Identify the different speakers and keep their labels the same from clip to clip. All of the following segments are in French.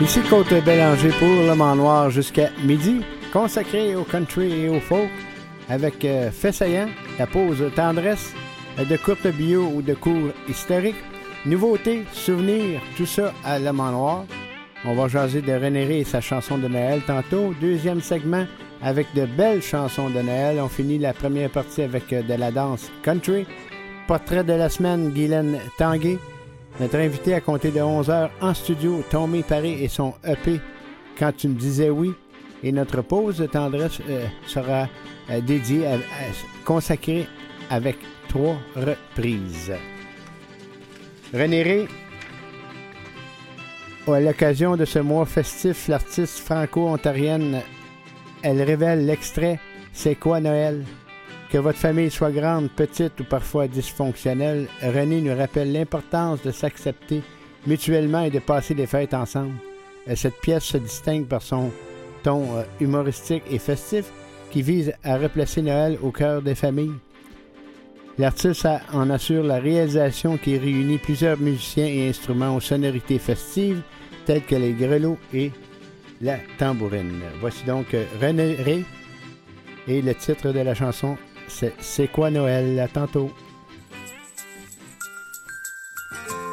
Speaker 1: Ici Côte Bélanger pour Le Mans Noir jusqu'à midi, consacré au country et au folk, avec euh, la pause tendresse, de courtes bio ou de cours historiques, nouveautés, souvenirs, tout ça à Le Mans Noir. On va jaser de René et sa chanson de Noël tantôt. Deuxième segment avec de belles chansons de Noël. On finit la première partie avec euh, de la danse country. Portrait de la semaine, Guylaine Tanguay. Notre invité à compter de 11h en studio, Tommy Paris et son EP Quand tu me disais oui. Et notre pause de tendresse euh, sera euh, dédiée, à, consacrée avec trois reprises. René Ré, à l'occasion de ce mois festif, l'artiste franco-ontarienne, elle révèle l'extrait C'est quoi Noël? Que votre famille soit grande, petite ou parfois dysfonctionnelle, René nous rappelle l'importance de s'accepter mutuellement et de passer des fêtes ensemble. Euh, cette pièce se distingue par son ton euh, humoristique et festif qui vise à replacer Noël au cœur des familles. L'artiste en assure la réalisation qui réunit plusieurs musiciens et instruments aux sonorités festives telles que les grelots et la tambourine. Voici donc euh, René Ré et le titre de la chanson c'est quoi Noël? À tantôt.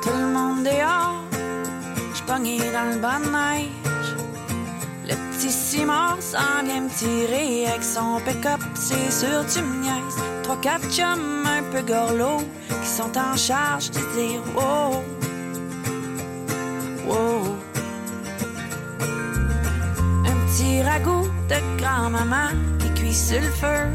Speaker 2: Tout le monde dehors, je pogné dans le bas de neige. Le petit Simon s'en vient me tirer avec son pick-up, c'est sûr tu me. Trois, quatre chums un peu gorlots qui sont en charge de dire wow, wow. Un petit ragoût de grand-maman qui cuit sur le feu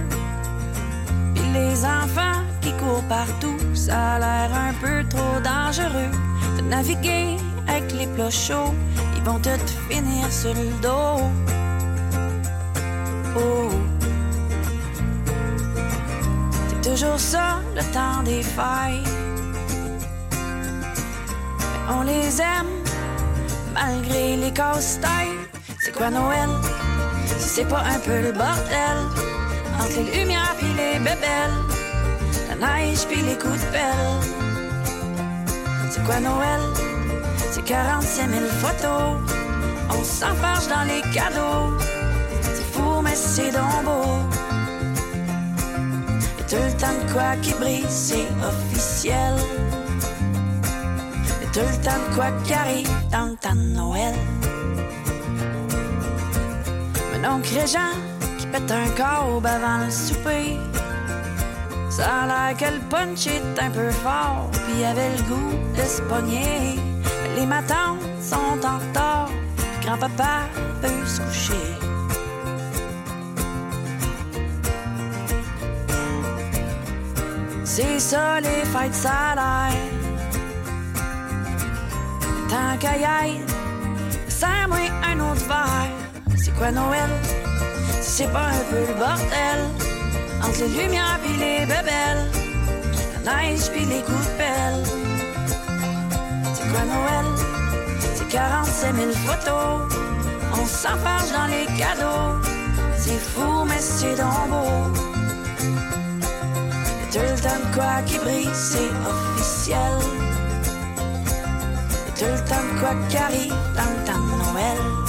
Speaker 2: les enfants qui courent partout, ça a l'air un peu trop dangereux de naviguer avec les plots chauds. Ils vont tout finir sur le dos. Oh. C'est toujours ça, le temps des failles. Mais on les aime, malgré les casse-têtes. C'est quoi Noël? Si c'est pas un peu le bordel? Entre les lumières puis les bébelles, la neige puis les coups de pelle. C'est quoi Noël? C'est 45 000 photos. On s'enfarge dans les cadeaux. C'est fou, mais c'est donc beau. Et tout le temps de quoi qui brille, c'est officiel. Et tout le temps de quoi qui arrive dans le temps de Noël. Mon oncle Régent pète un corps avant le souper. Ça a l'air que le punch est un peu fort, puis avait le goût de se pogner. Les matins sont en retard, grand-papa peut se coucher. C'est ça les fêtes, ça Tant qu'à y serre-moi un autre verre. C'est quoi Noël? C'est pas un peu le bordel Entre les lumières puis les bébelles La neige puis les coups de C'est quoi Noël? C'est 45 000 photos. On s'enfarge dans les cadeaux. C'est fou mais c'est donc beau. Et tout le temps de quoi qui brille c'est officiel. Et tout le temps de quoi qui arrive dans le temps de Noël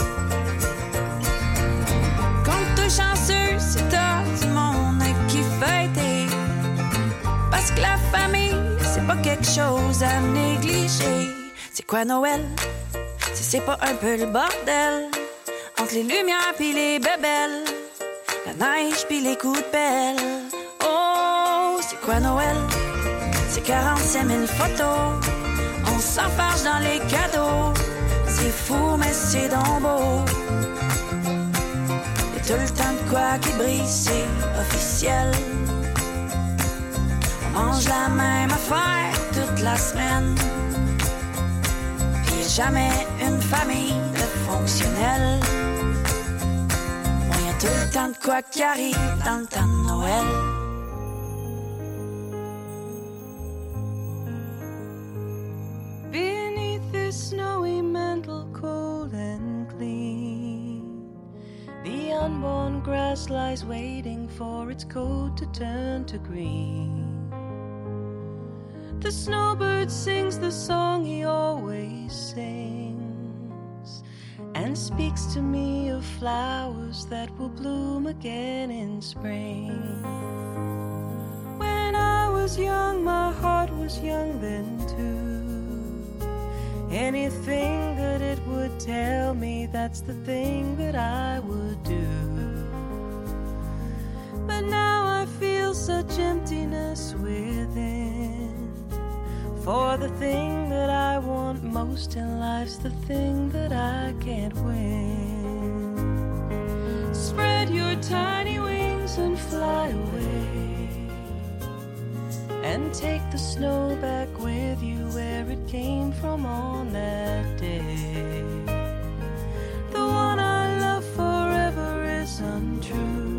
Speaker 2: quelque chose à négliger. C'est quoi Noël? Si c'est pas un peu le bordel. Entre les lumières pis les bébelles. La neige pis les coups de pelle. Oh, c'est quoi Noël? C'est 45 000 photos. On s'enfarge dans les cadeaux. C'est fou, mais c'est donc beau. Tout le temps de quoi qui brille, c'est officiel. On mange la même affaire la semaine. Jamais une famille de fonctionnels. A tout le temps de quoi qui arrive dans le temps de Noël.
Speaker 3: Beneath this snowy mantle cold and clean. The unborn grass lies waiting for its coat to turn to green. The snowbird sings the song he always sings and speaks to me of flowers that will bloom again in spring. When I was young, my heart was young then too. Anything that it would tell me, that's the thing that I would do. But now I feel such emptiness within. For the thing that I want most in life's the thing that I can't win. Spread your tiny wings and fly away. And take the snow back with you where it came from on that day. The one I love forever is untrue.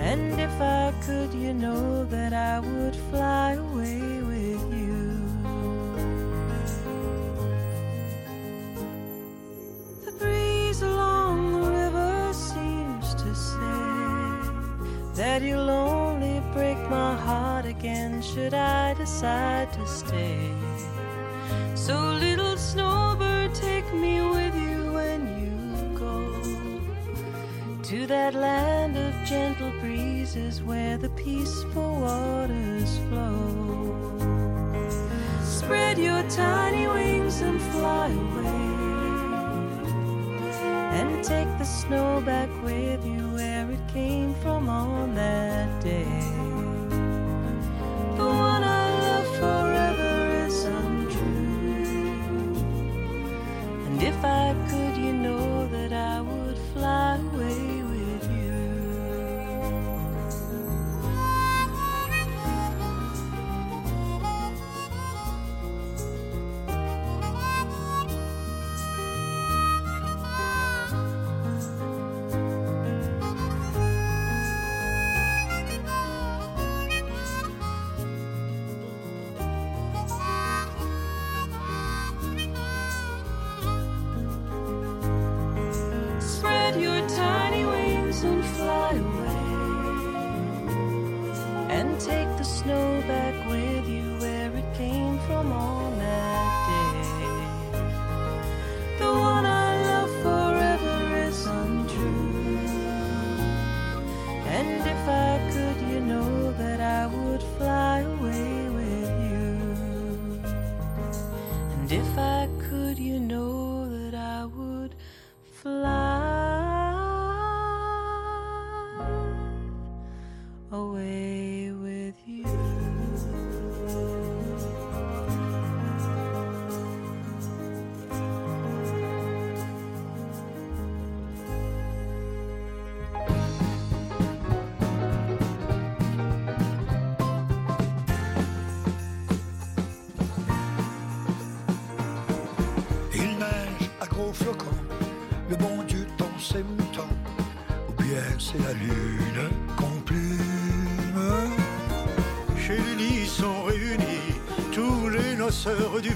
Speaker 3: And if I could, you know that I would fly away with you. The breeze along the river seems to say that you'll only break my heart again should I decide to stay. So, little snowbird, take me with you when you to that land of gentle breezes where the peaceful waters flow. Spread your tiny wings and fly away. And take the snow back with you where it came from on that day. The one I love forever is untrue. And if I could, you know that I would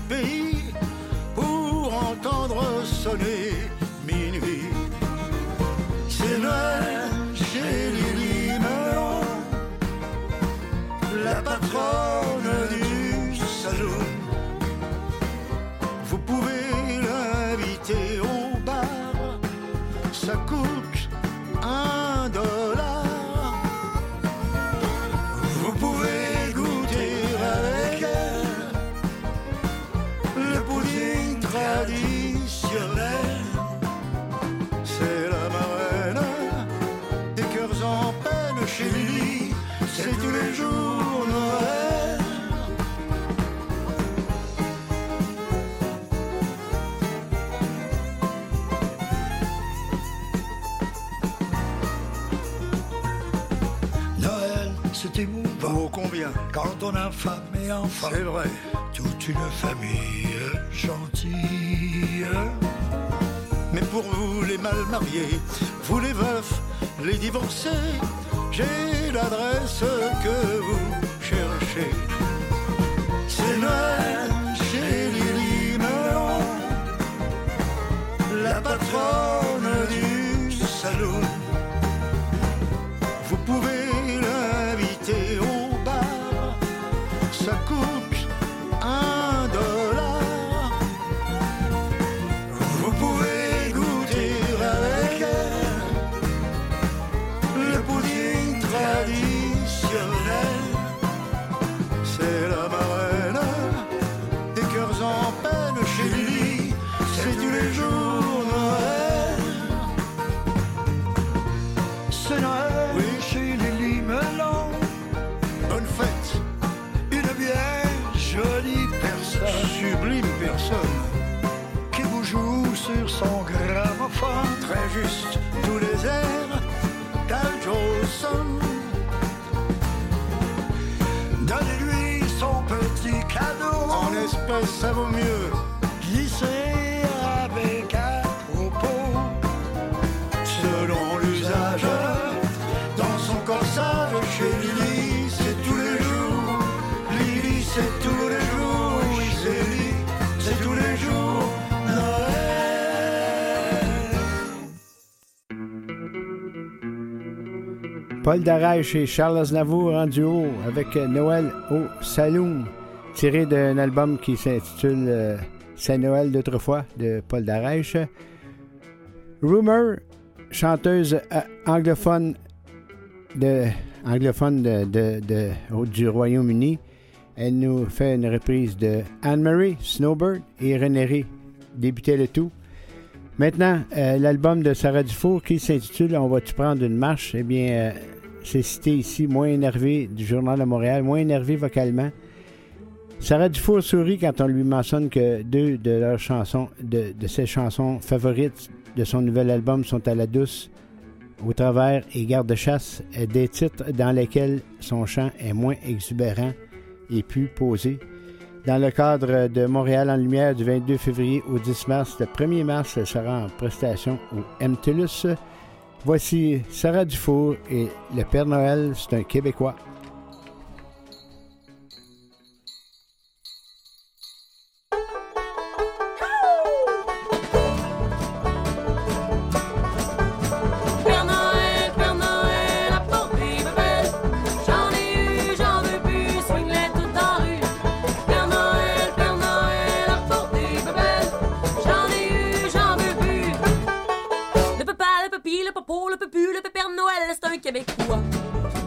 Speaker 4: pays pour entendre sonner et
Speaker 5: C'est vrai.
Speaker 4: toute une famille gentille.
Speaker 5: Mais pour vous, les mal mariés, vous les veufs, les divorcés, j'ai l'adresse que
Speaker 4: sublime personne qui vous joue sur son gramophone.
Speaker 5: Très juste, tous les airs d'Al Jolson.
Speaker 4: Donnez-lui son petit cadeau.
Speaker 5: En espèces, ça vaut mieux.
Speaker 4: Glissez avec à propos.
Speaker 5: Selon l'usage, dans son corsage, chez Lily, c'est tous les jours. Lily, c'est
Speaker 1: Paul Darèche et Charles Aznavour en duo avec euh, Noël au Saloon, tiré d'un album qui s'intitule euh, C'est Noël d'autrefois de Paul Darèche. Rumor, chanteuse euh, anglophone de anglophone du Royaume-Uni. Elle nous fait une reprise de Anne-Marie, Snowbird et René. Débutait le tout. Maintenant, l'album de Sarah Dufour qui s'intitule On va-tu prendre une marche? Eh bien, c'est cité ici, moins énervé du Journal de Montréal, moins énervé vocalement. Sarah Dufour sourit quand on lui mentionne que deux de leurs chansons, de, de ses chansons favorites de son nouvel album sont à la douce, au travers et garde-chasse, euh, des titres dans lesquels son chant est moins exubérant et plus posé. Dans le cadre de Montréal en lumière du 22 février au 10 mars, le 1er mars, elle sera en prestation au MTLUS. Voici Sarah Dufour et le Père Noël, c'est un Québécois.
Speaker 6: Noël, c'est un Québécois.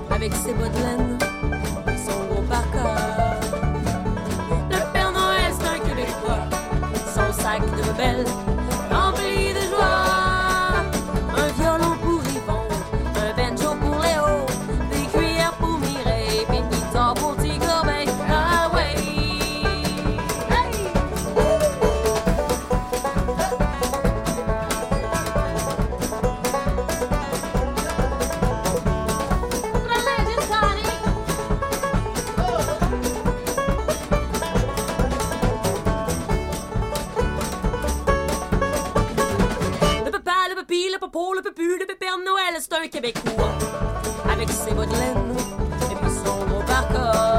Speaker 6: Avec ses bottes de laine et son gros parcours. Le Père Noël, c'est un Québécois. Son sac de bébelles rempli c'est un Québécois. Avec ses bottes de laine et puis son gros parcours.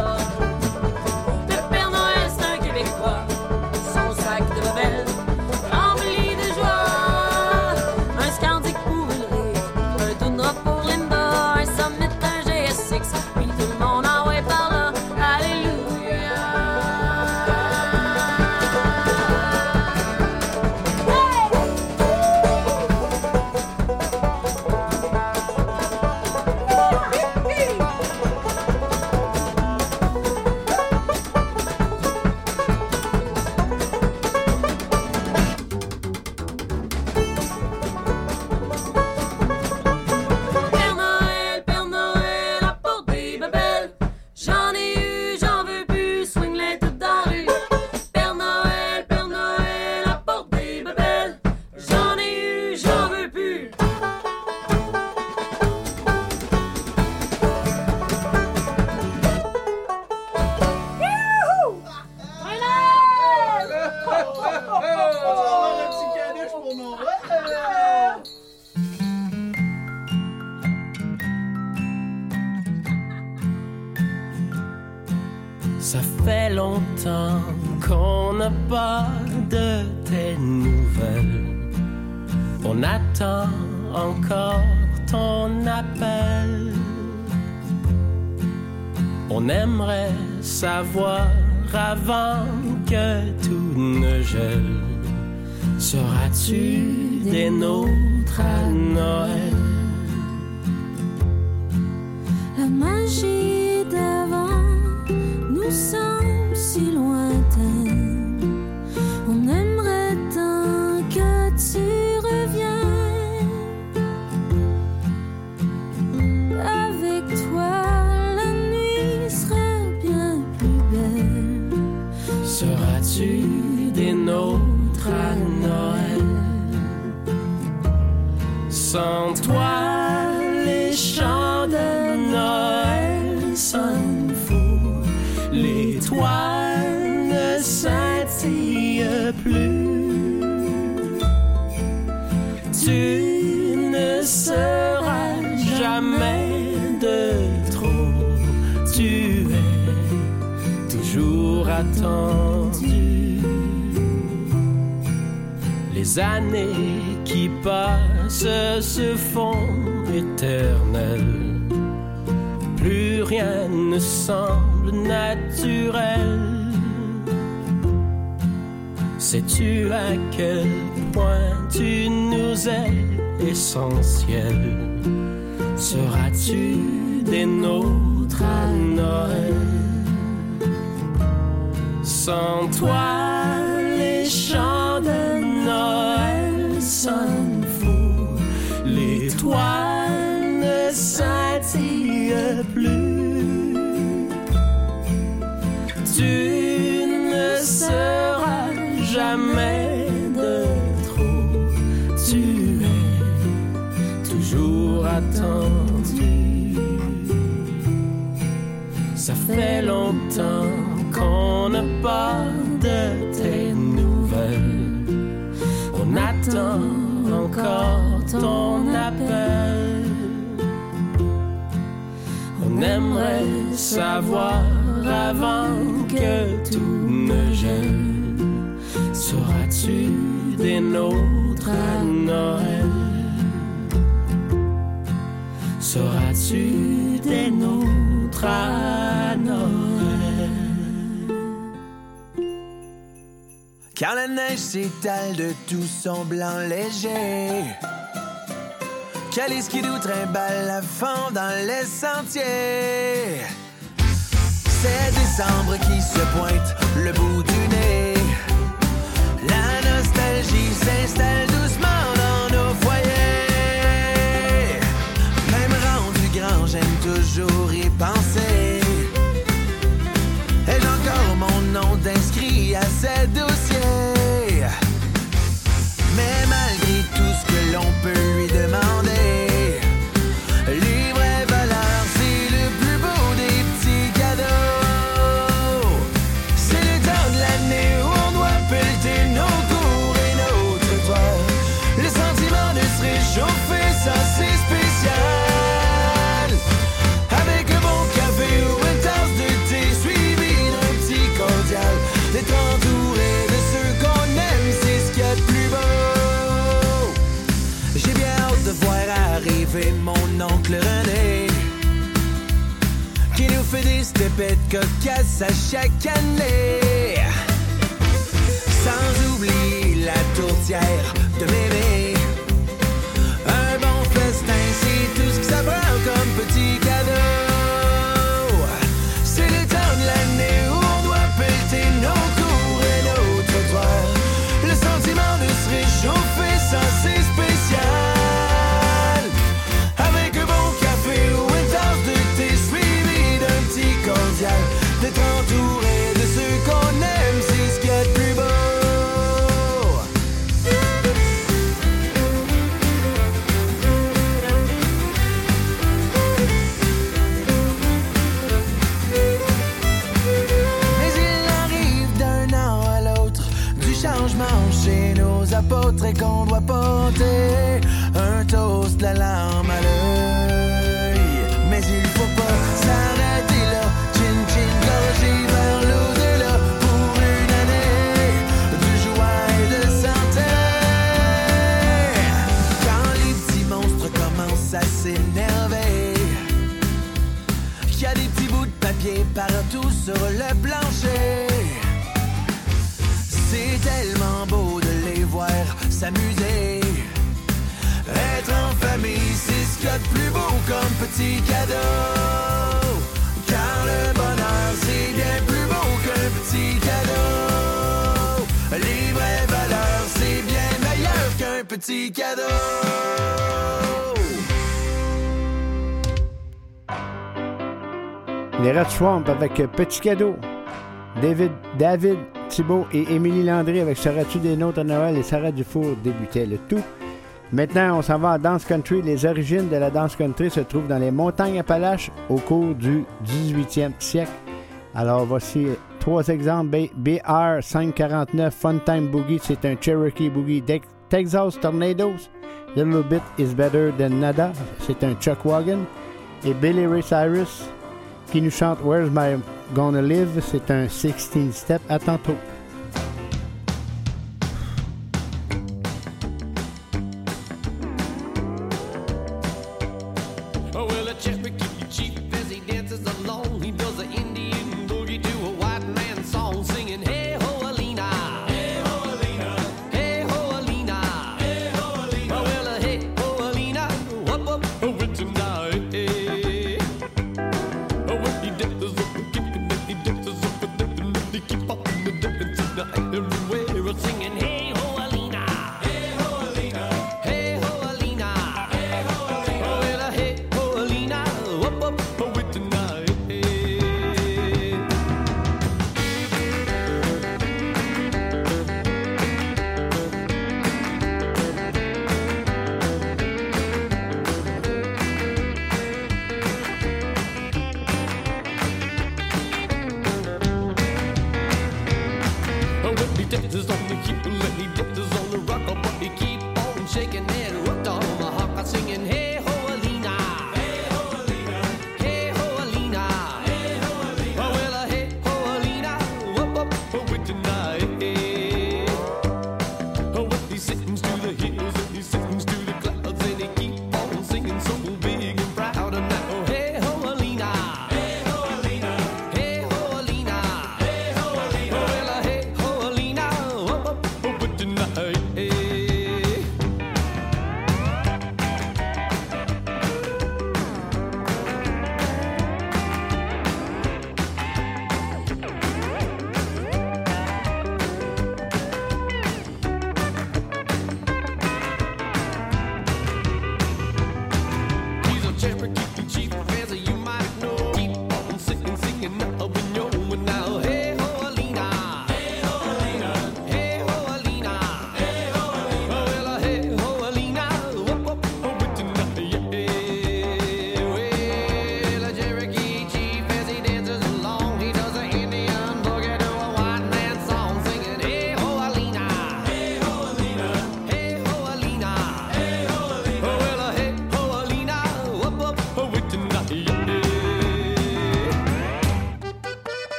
Speaker 6: Car la
Speaker 7: neige s'étale de tout son blanc léger. Quel est qui nous trimballe à fond dans les sentiers? C'est décembre qui se pointe le bout du nez. La nostalgie s'installe tempête cocasse à chaque année. Sans oublier la tourtière de bébé. chanter un toast de la langue. comme petit cadeau. Car le bonheur, c'est bien plus beau qu'un petit cadeau. Les vraies valeurs, c'est bien meilleur qu'un petit cadeau.
Speaker 1: Les Red Swamp avec Petit Cadeau. David, David
Speaker 8: Thibault et Émilie Landry avec Seras-tu des nôtres à Noël et Sarah Dufour débutaient le tout. Maintenant, on s'en va en dance country. Les origines de la dance country se trouvent dans les montagnes Appalaches au cours du 18e siècle. Alors, voici trois exemples. BR 549 Funtime Boogie, c'est un Cherokee Boogie. Texas Tornadoes, Little Bit is Better Than Nada, c'est un Chuck Wagon. Et Billy Ray Cyrus, qui nous chante Where's My Gonna Live, c'est un 16 Step. À tantôt.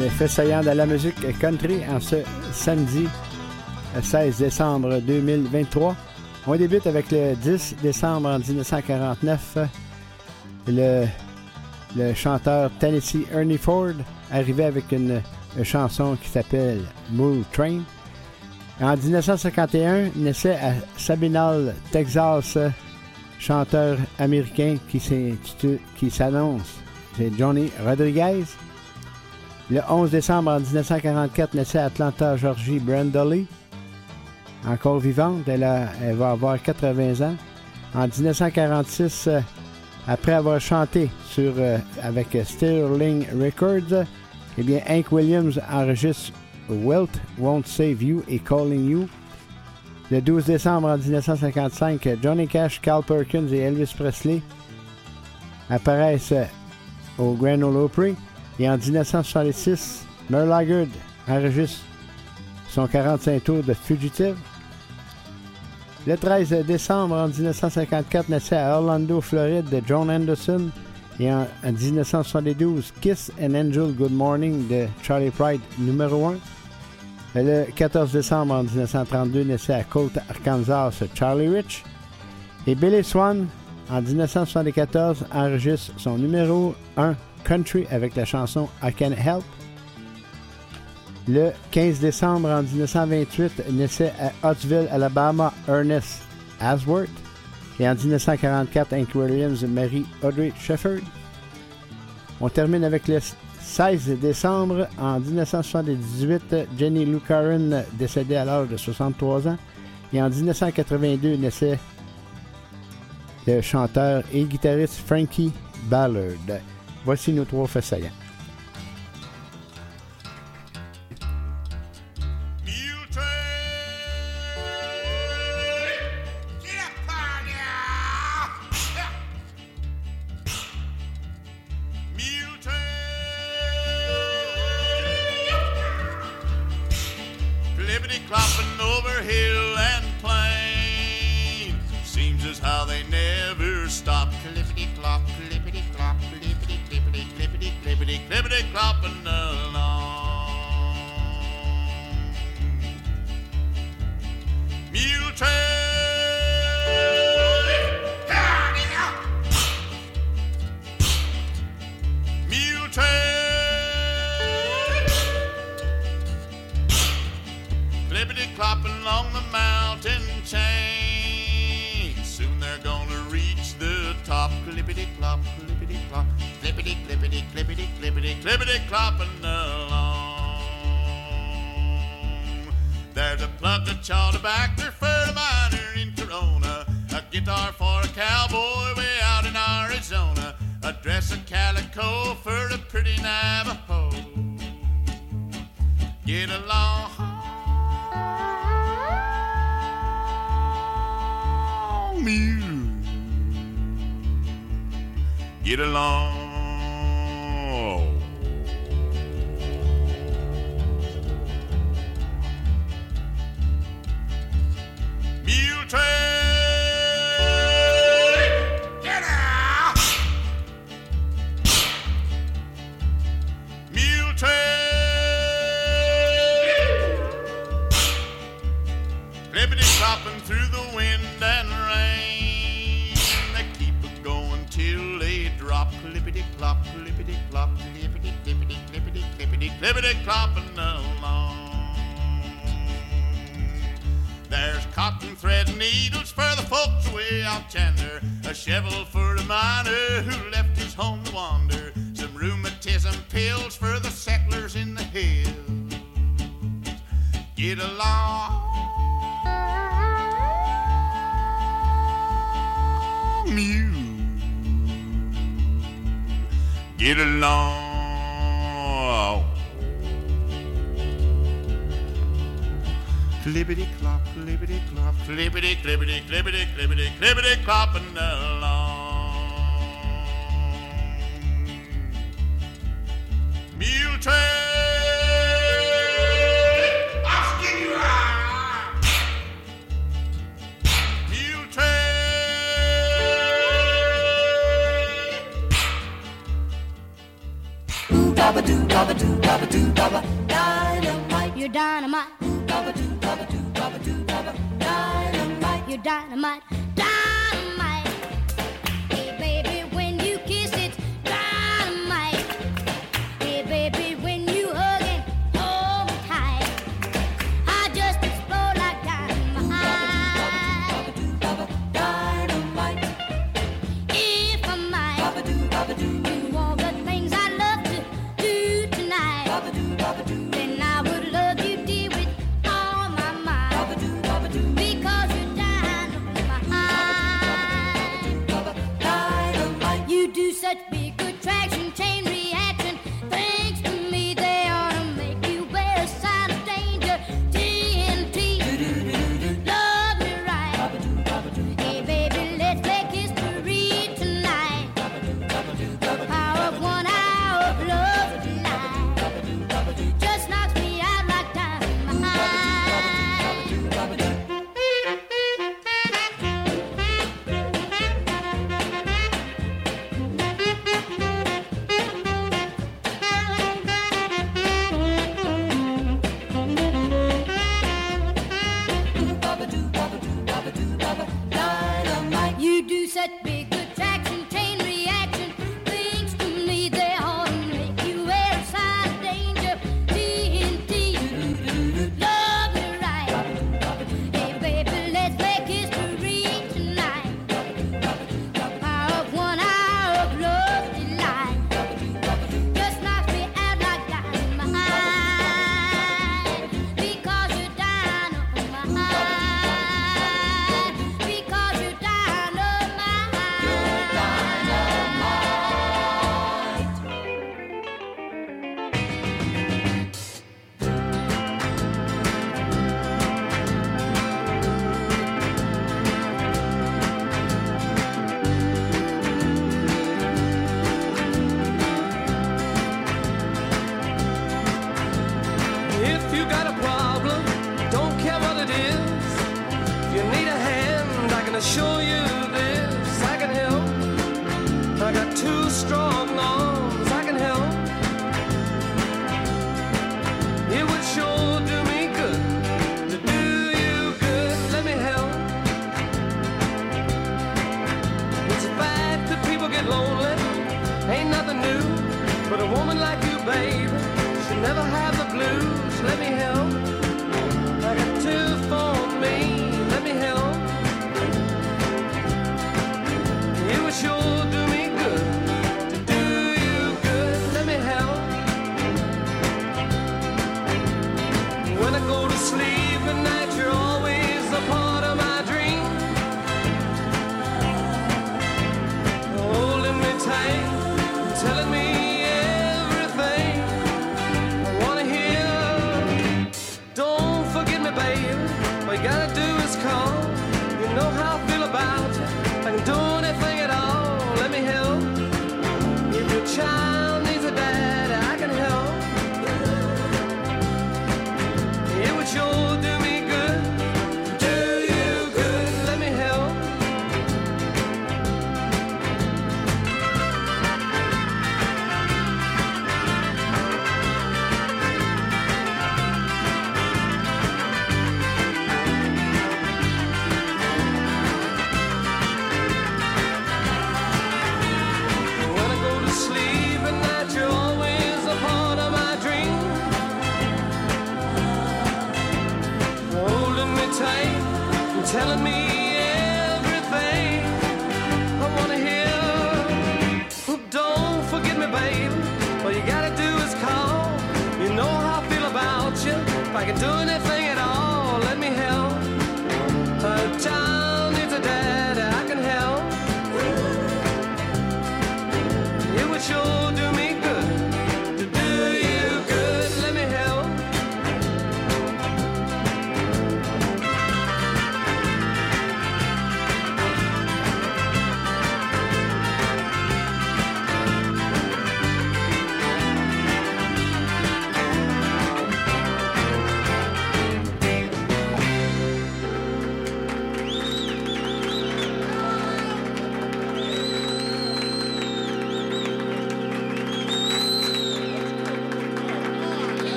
Speaker 1: Les faits de la musique country en ce samedi euh, 16 décembre 2023. On débute avec le 10 décembre en 1949. Le, le chanteur Tennessee Ernie Ford arrivait avec une, chanson qui s'appelle Mule Train. En 1951, naissait à Sabinal, Texas, chanteur américain qui s'annonce. C'est Johnny Rodriguez. Le 11 décembre en 1944, naissait à Atlanta, Georgie, Brandolly. Encore vivante, elle, va avoir 80 ans. En 1946, euh, après avoir chanté sur, euh, avec Sterling Records, eh bien, Hank Williams enregistre Wealth Won't Save You et Calling You. Le 12 décembre en 1955, Johnny Cash, Carl Perkins et Elvis Presley apparaissent au Grand Ole Opry. Et en 1966, Merle Haggard enregistre son 45 tours de Fugitive. Le 13 décembre en 1954, naissait à Orlando, Floride, de John Anderson. Et en, en 1972, Kiss and Angel Good Morning de Charlie Pride, numéro 1. Le 14 décembre en 1932, naissait à Colt, Arkansas, Charlie Rich. Et Billy Swan, en 1974, enregistre son numéro 1 country avec la chanson I Can Help. Le 15 décembre en 1928, naissait à Huttsville, Alabama, Ernest Asworth. Et en 1944, Hank Williams marie Audrey Shefford. On termine avec le 16 décembre en 1978, Jenny Lou Curran décédée à l'âge de 63 ans. Et en 1982, naissait le chanteur et guitariste Frankie Ballard. Voici nos trois.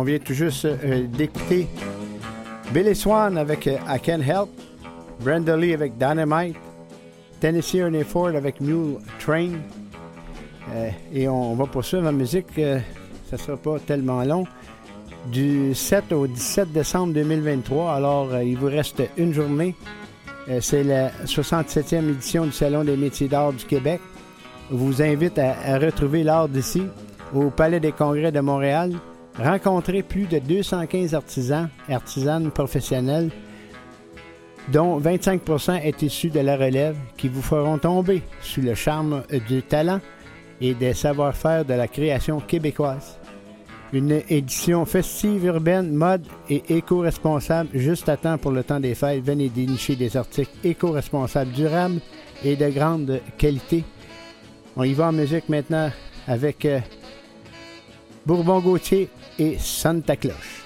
Speaker 1: On vient tout juste euh, d'écouter Billy Swan avec euh, I Can Help, Brenda Lee avec Dynamite, Tennessee Ernie Ford avec Mule Train. Euh, et on, va poursuivre la musique, euh, ça ne sera pas tellement long. Du 7 au 17 décembre 2023, alors euh, il vous reste une journée. C'est la 67e édition du Salon des métiers d'art du Québec. Je vous invite à, à retrouver l'art d'ici au Palais des Congrès de Montréal. Rencontrer plus de 215 artisans artisanes professionnels, dont 25% est issu de la relève, qui vous feront tomber sous le charme du talent et des savoir-faire de la création québécoise. Une édition festive, urbaine, mode et éco-responsable juste à temps pour le temps des fêtes. Venez dénicher des articles éco-responsables durables et de grande qualité. On y va en musique maintenant avec euh, Bourbon Gauthier et Santa Cloche.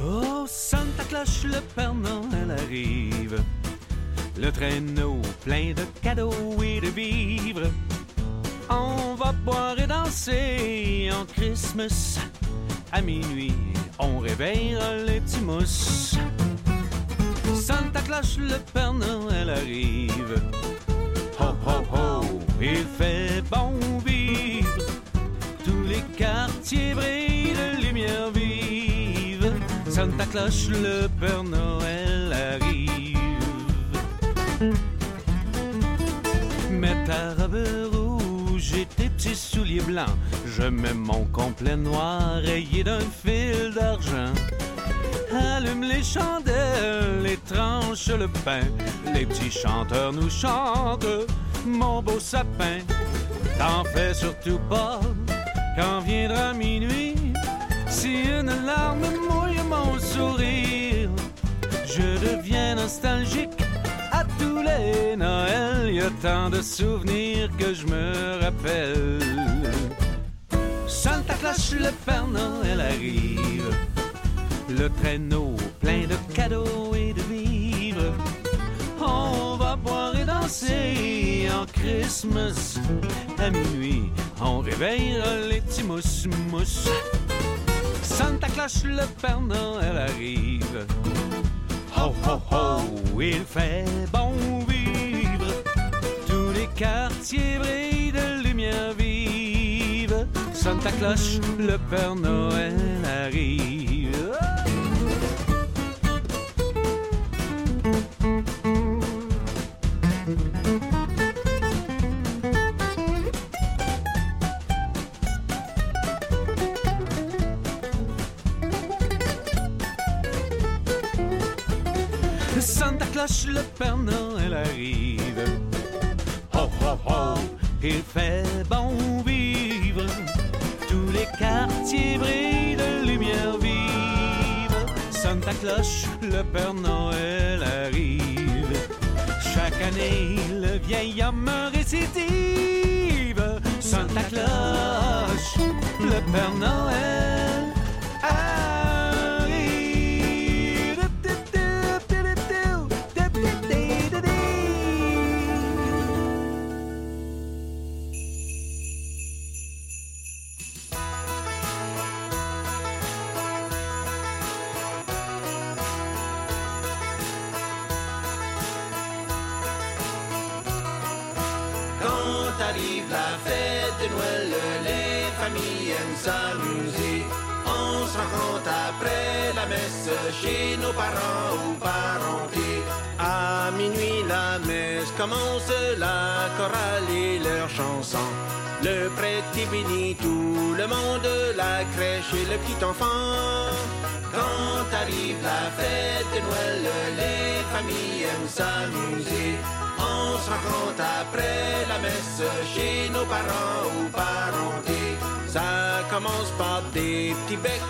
Speaker 9: Oh, Santa Cloche, le Père Noël arrive. Le traîneau plein de cadeaux et de vivres. On va boire et danser en Christmas. À minuit, on réveille les petits mousses. Santa Claus, le Père Noël arrive. Ho, ho, ho, il fait bon vivre. Tous les quartiers brillent de lumière vive. Santa Claus, le Père Noël arrive. Mets ta robe rouge et tes petits souliers blancs. Je mets mon complet noir rayé d'un fil d'argent. Allume les chandelles et tranche le pain. Les petits chanteurs nous chantent, mon beau sapin. T'en fais surtout pas quand viendra minuit. Si une larme mouille mon sourire, je deviens nostalgique à tous les Noëls. Y a tant de souvenirs que je me rappelle. Santa Claus, le Père Noël arrive. Le traîneau plein de cadeaux et de vivres. On va boire et danser en Christmas. À minuit, on réveille les petits mousses. Santa Claus, le Père Noël arrive. Ho, ho, ho, il fait bon vivre. Tous les quartiers brillent de lumière vive. Santa Claus, le Père Noël arrive. Santa Claus, le Père Noël arrive. Ho, ho, ho, il fait bon vivre. Tous les quartiers brillent de lumière vive. Santa Cloche, le Père Noël arrive. Chaque année, le vieil homme récidive. Santa Cloche, le Père Noël
Speaker 10: On se rencontre après la messe chez nos parents ou parentés. À minuit, la messe commence, la chorale et leurs chansons. Le prêtre bénit tout le monde, la crèche et le petit enfant. Quand arrive la fête de Noël, les familles aiment s'amuser. On se rencontre après la messe chez nos parents ou parentés. Ça commence par des petits becs,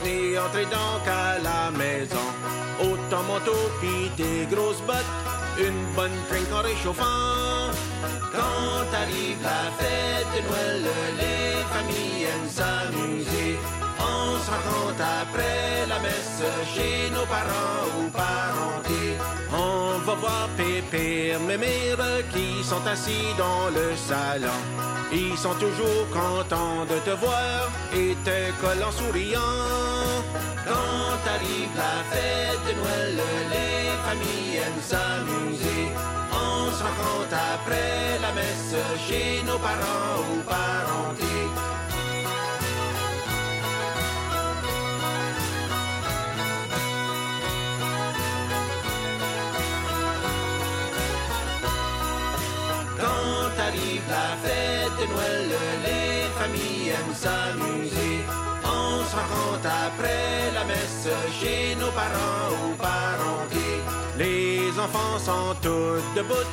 Speaker 10: venez entrer donc à la maison. Autant manteau pis des grosses bottes, une bonne drink en réchauffant. Quand arrive la fête de Noël, les familles aiment s'amuser. On se rencontre après la messe chez nos parents ou parentés. Va voir Pépé Mémère qui sont assis dans le salon. Ils sont toujours contents de te voir et te collent en souriant. Quand arrive la fête de Noël, les familles aiment s'amuser. On se rencontre après la messe chez nos parents ou parentés. Après la messe chez nos parents ou parentés. Les enfants sont tous debout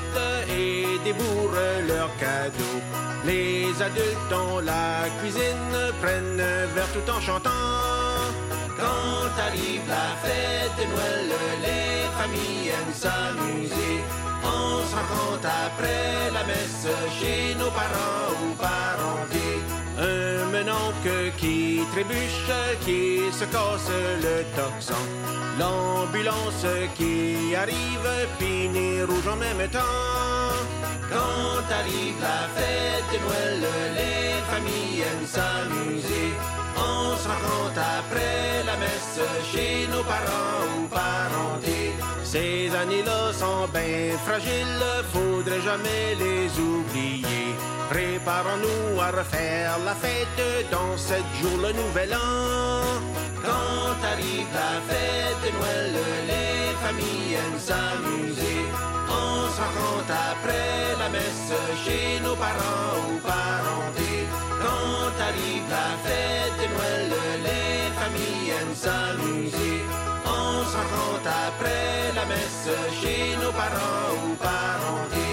Speaker 10: et débourrent leurs cadeaux. Les adultes dans la cuisine prennent un verre tout en chantant. Quand arrive la fête de Noël, les familles aiment s'amuser. On se rencontre après la messe chez nos parents ou parentés. Qui trébuche, qui se casse le toxon. L'ambulance qui arrive, nez rouge en même temps. Quand arrive la fête de Noël, les familles aiment s'amuser. On se rencontre après la messe chez nos parents ou parentés. Ces années-là sont bien fragiles, faudrait jamais les oublier. Préparons-nous à refaire la fête dans sept jours le nouvel an. Quand arrive la fête de Noël, les familles aiment s'amuser. On se rencontre après la messe chez nos parents ou parentés. Quand arrive la fête de Noël, les familles aiment s'amuser. On se rencontre après la messe chez nos parents ou parentés.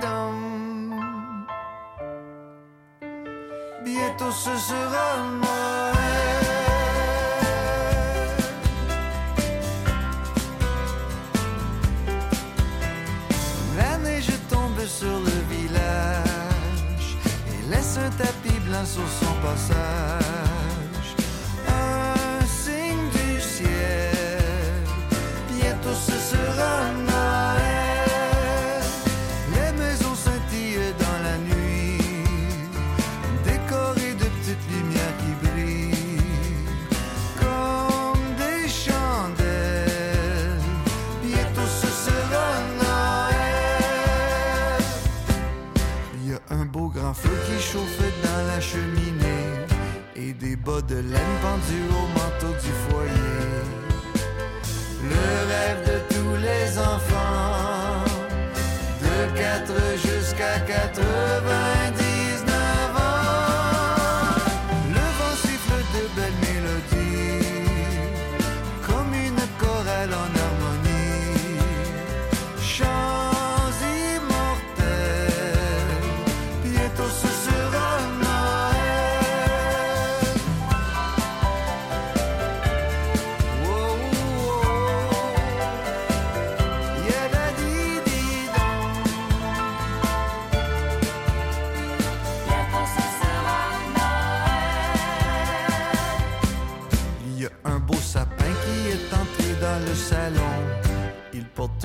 Speaker 8: Dum. Bientôt ce sera Noël. La neige tombe sur le village et laisse un tapis blanc sur son passage. Bas de laine pendus au manteau du foyer. Le rêve de tous les enfants,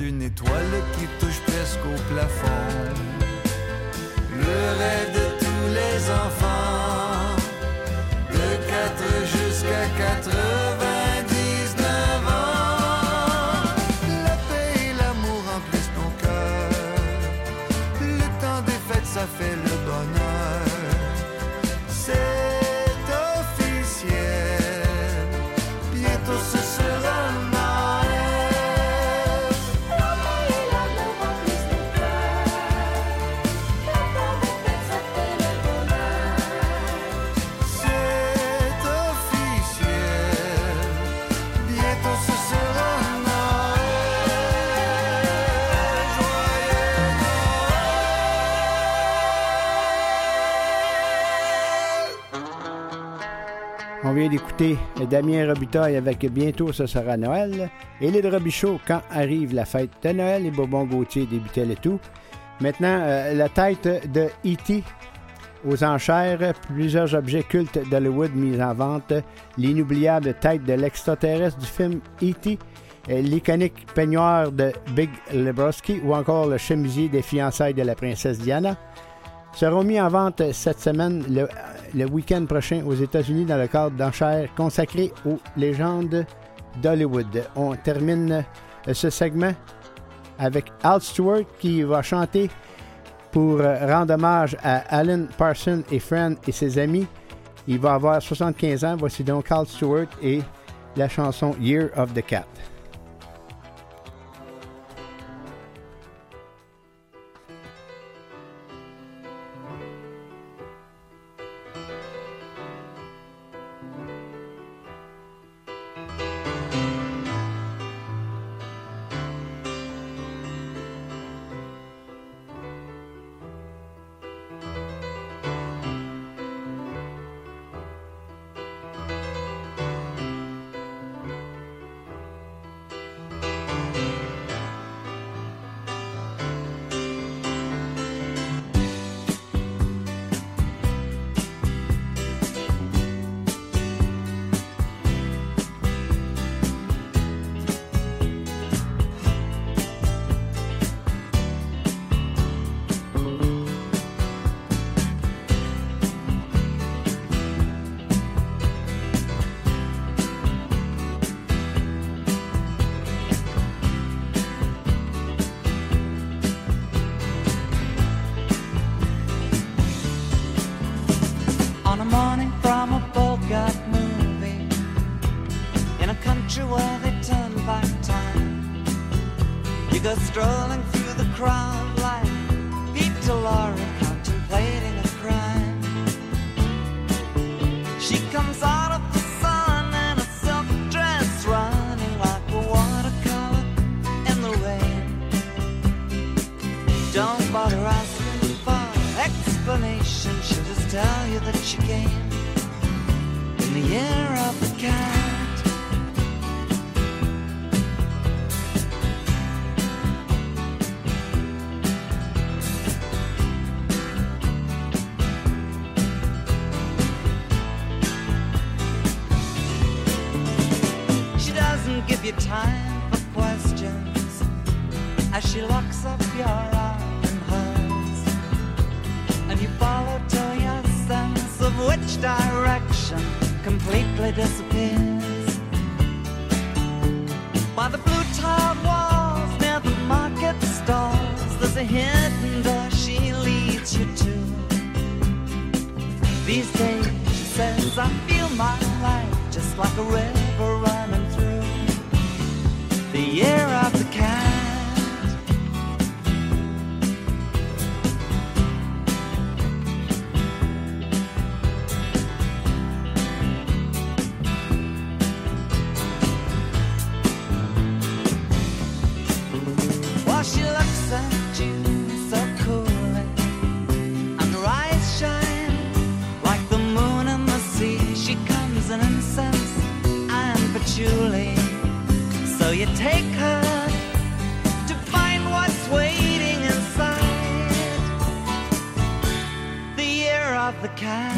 Speaker 8: une étoile qui touche presque au plafond. Le rêve de tous les enfants, de 4 jusqu'à 99
Speaker 1: D'écouter Damien Robitaille avec Bientôt ce sera Noël. Et les Robichaud, quand arrive la fête de Noël, et Bourbon Gauthier débutait le tout. Maintenant, euh, la tête de E.T. aux enchères, plusieurs objets cultes d'Hollywood mis en vente, l'inoubliable tête de l'extraterrestre du film E.T., euh, l'iconique peignoir de Big Lebowski ou encore le chemisier des fiançailles de la princesse Diana seront mis en vente cette semaine, le, week-end prochain aux États-Unis, dans le cadre d'enchères consacrées aux légendes d'Hollywood. On termine euh, ce segment avec Al Stewart qui va chanter pour euh, rendre hommage à Alan Parsons et Friend et ses amis. Il va avoir 75 ans. Voici donc Al Stewart et la chanson Year of the Cat.
Speaker 11: So you take her to find what's waiting inside the year of the cat.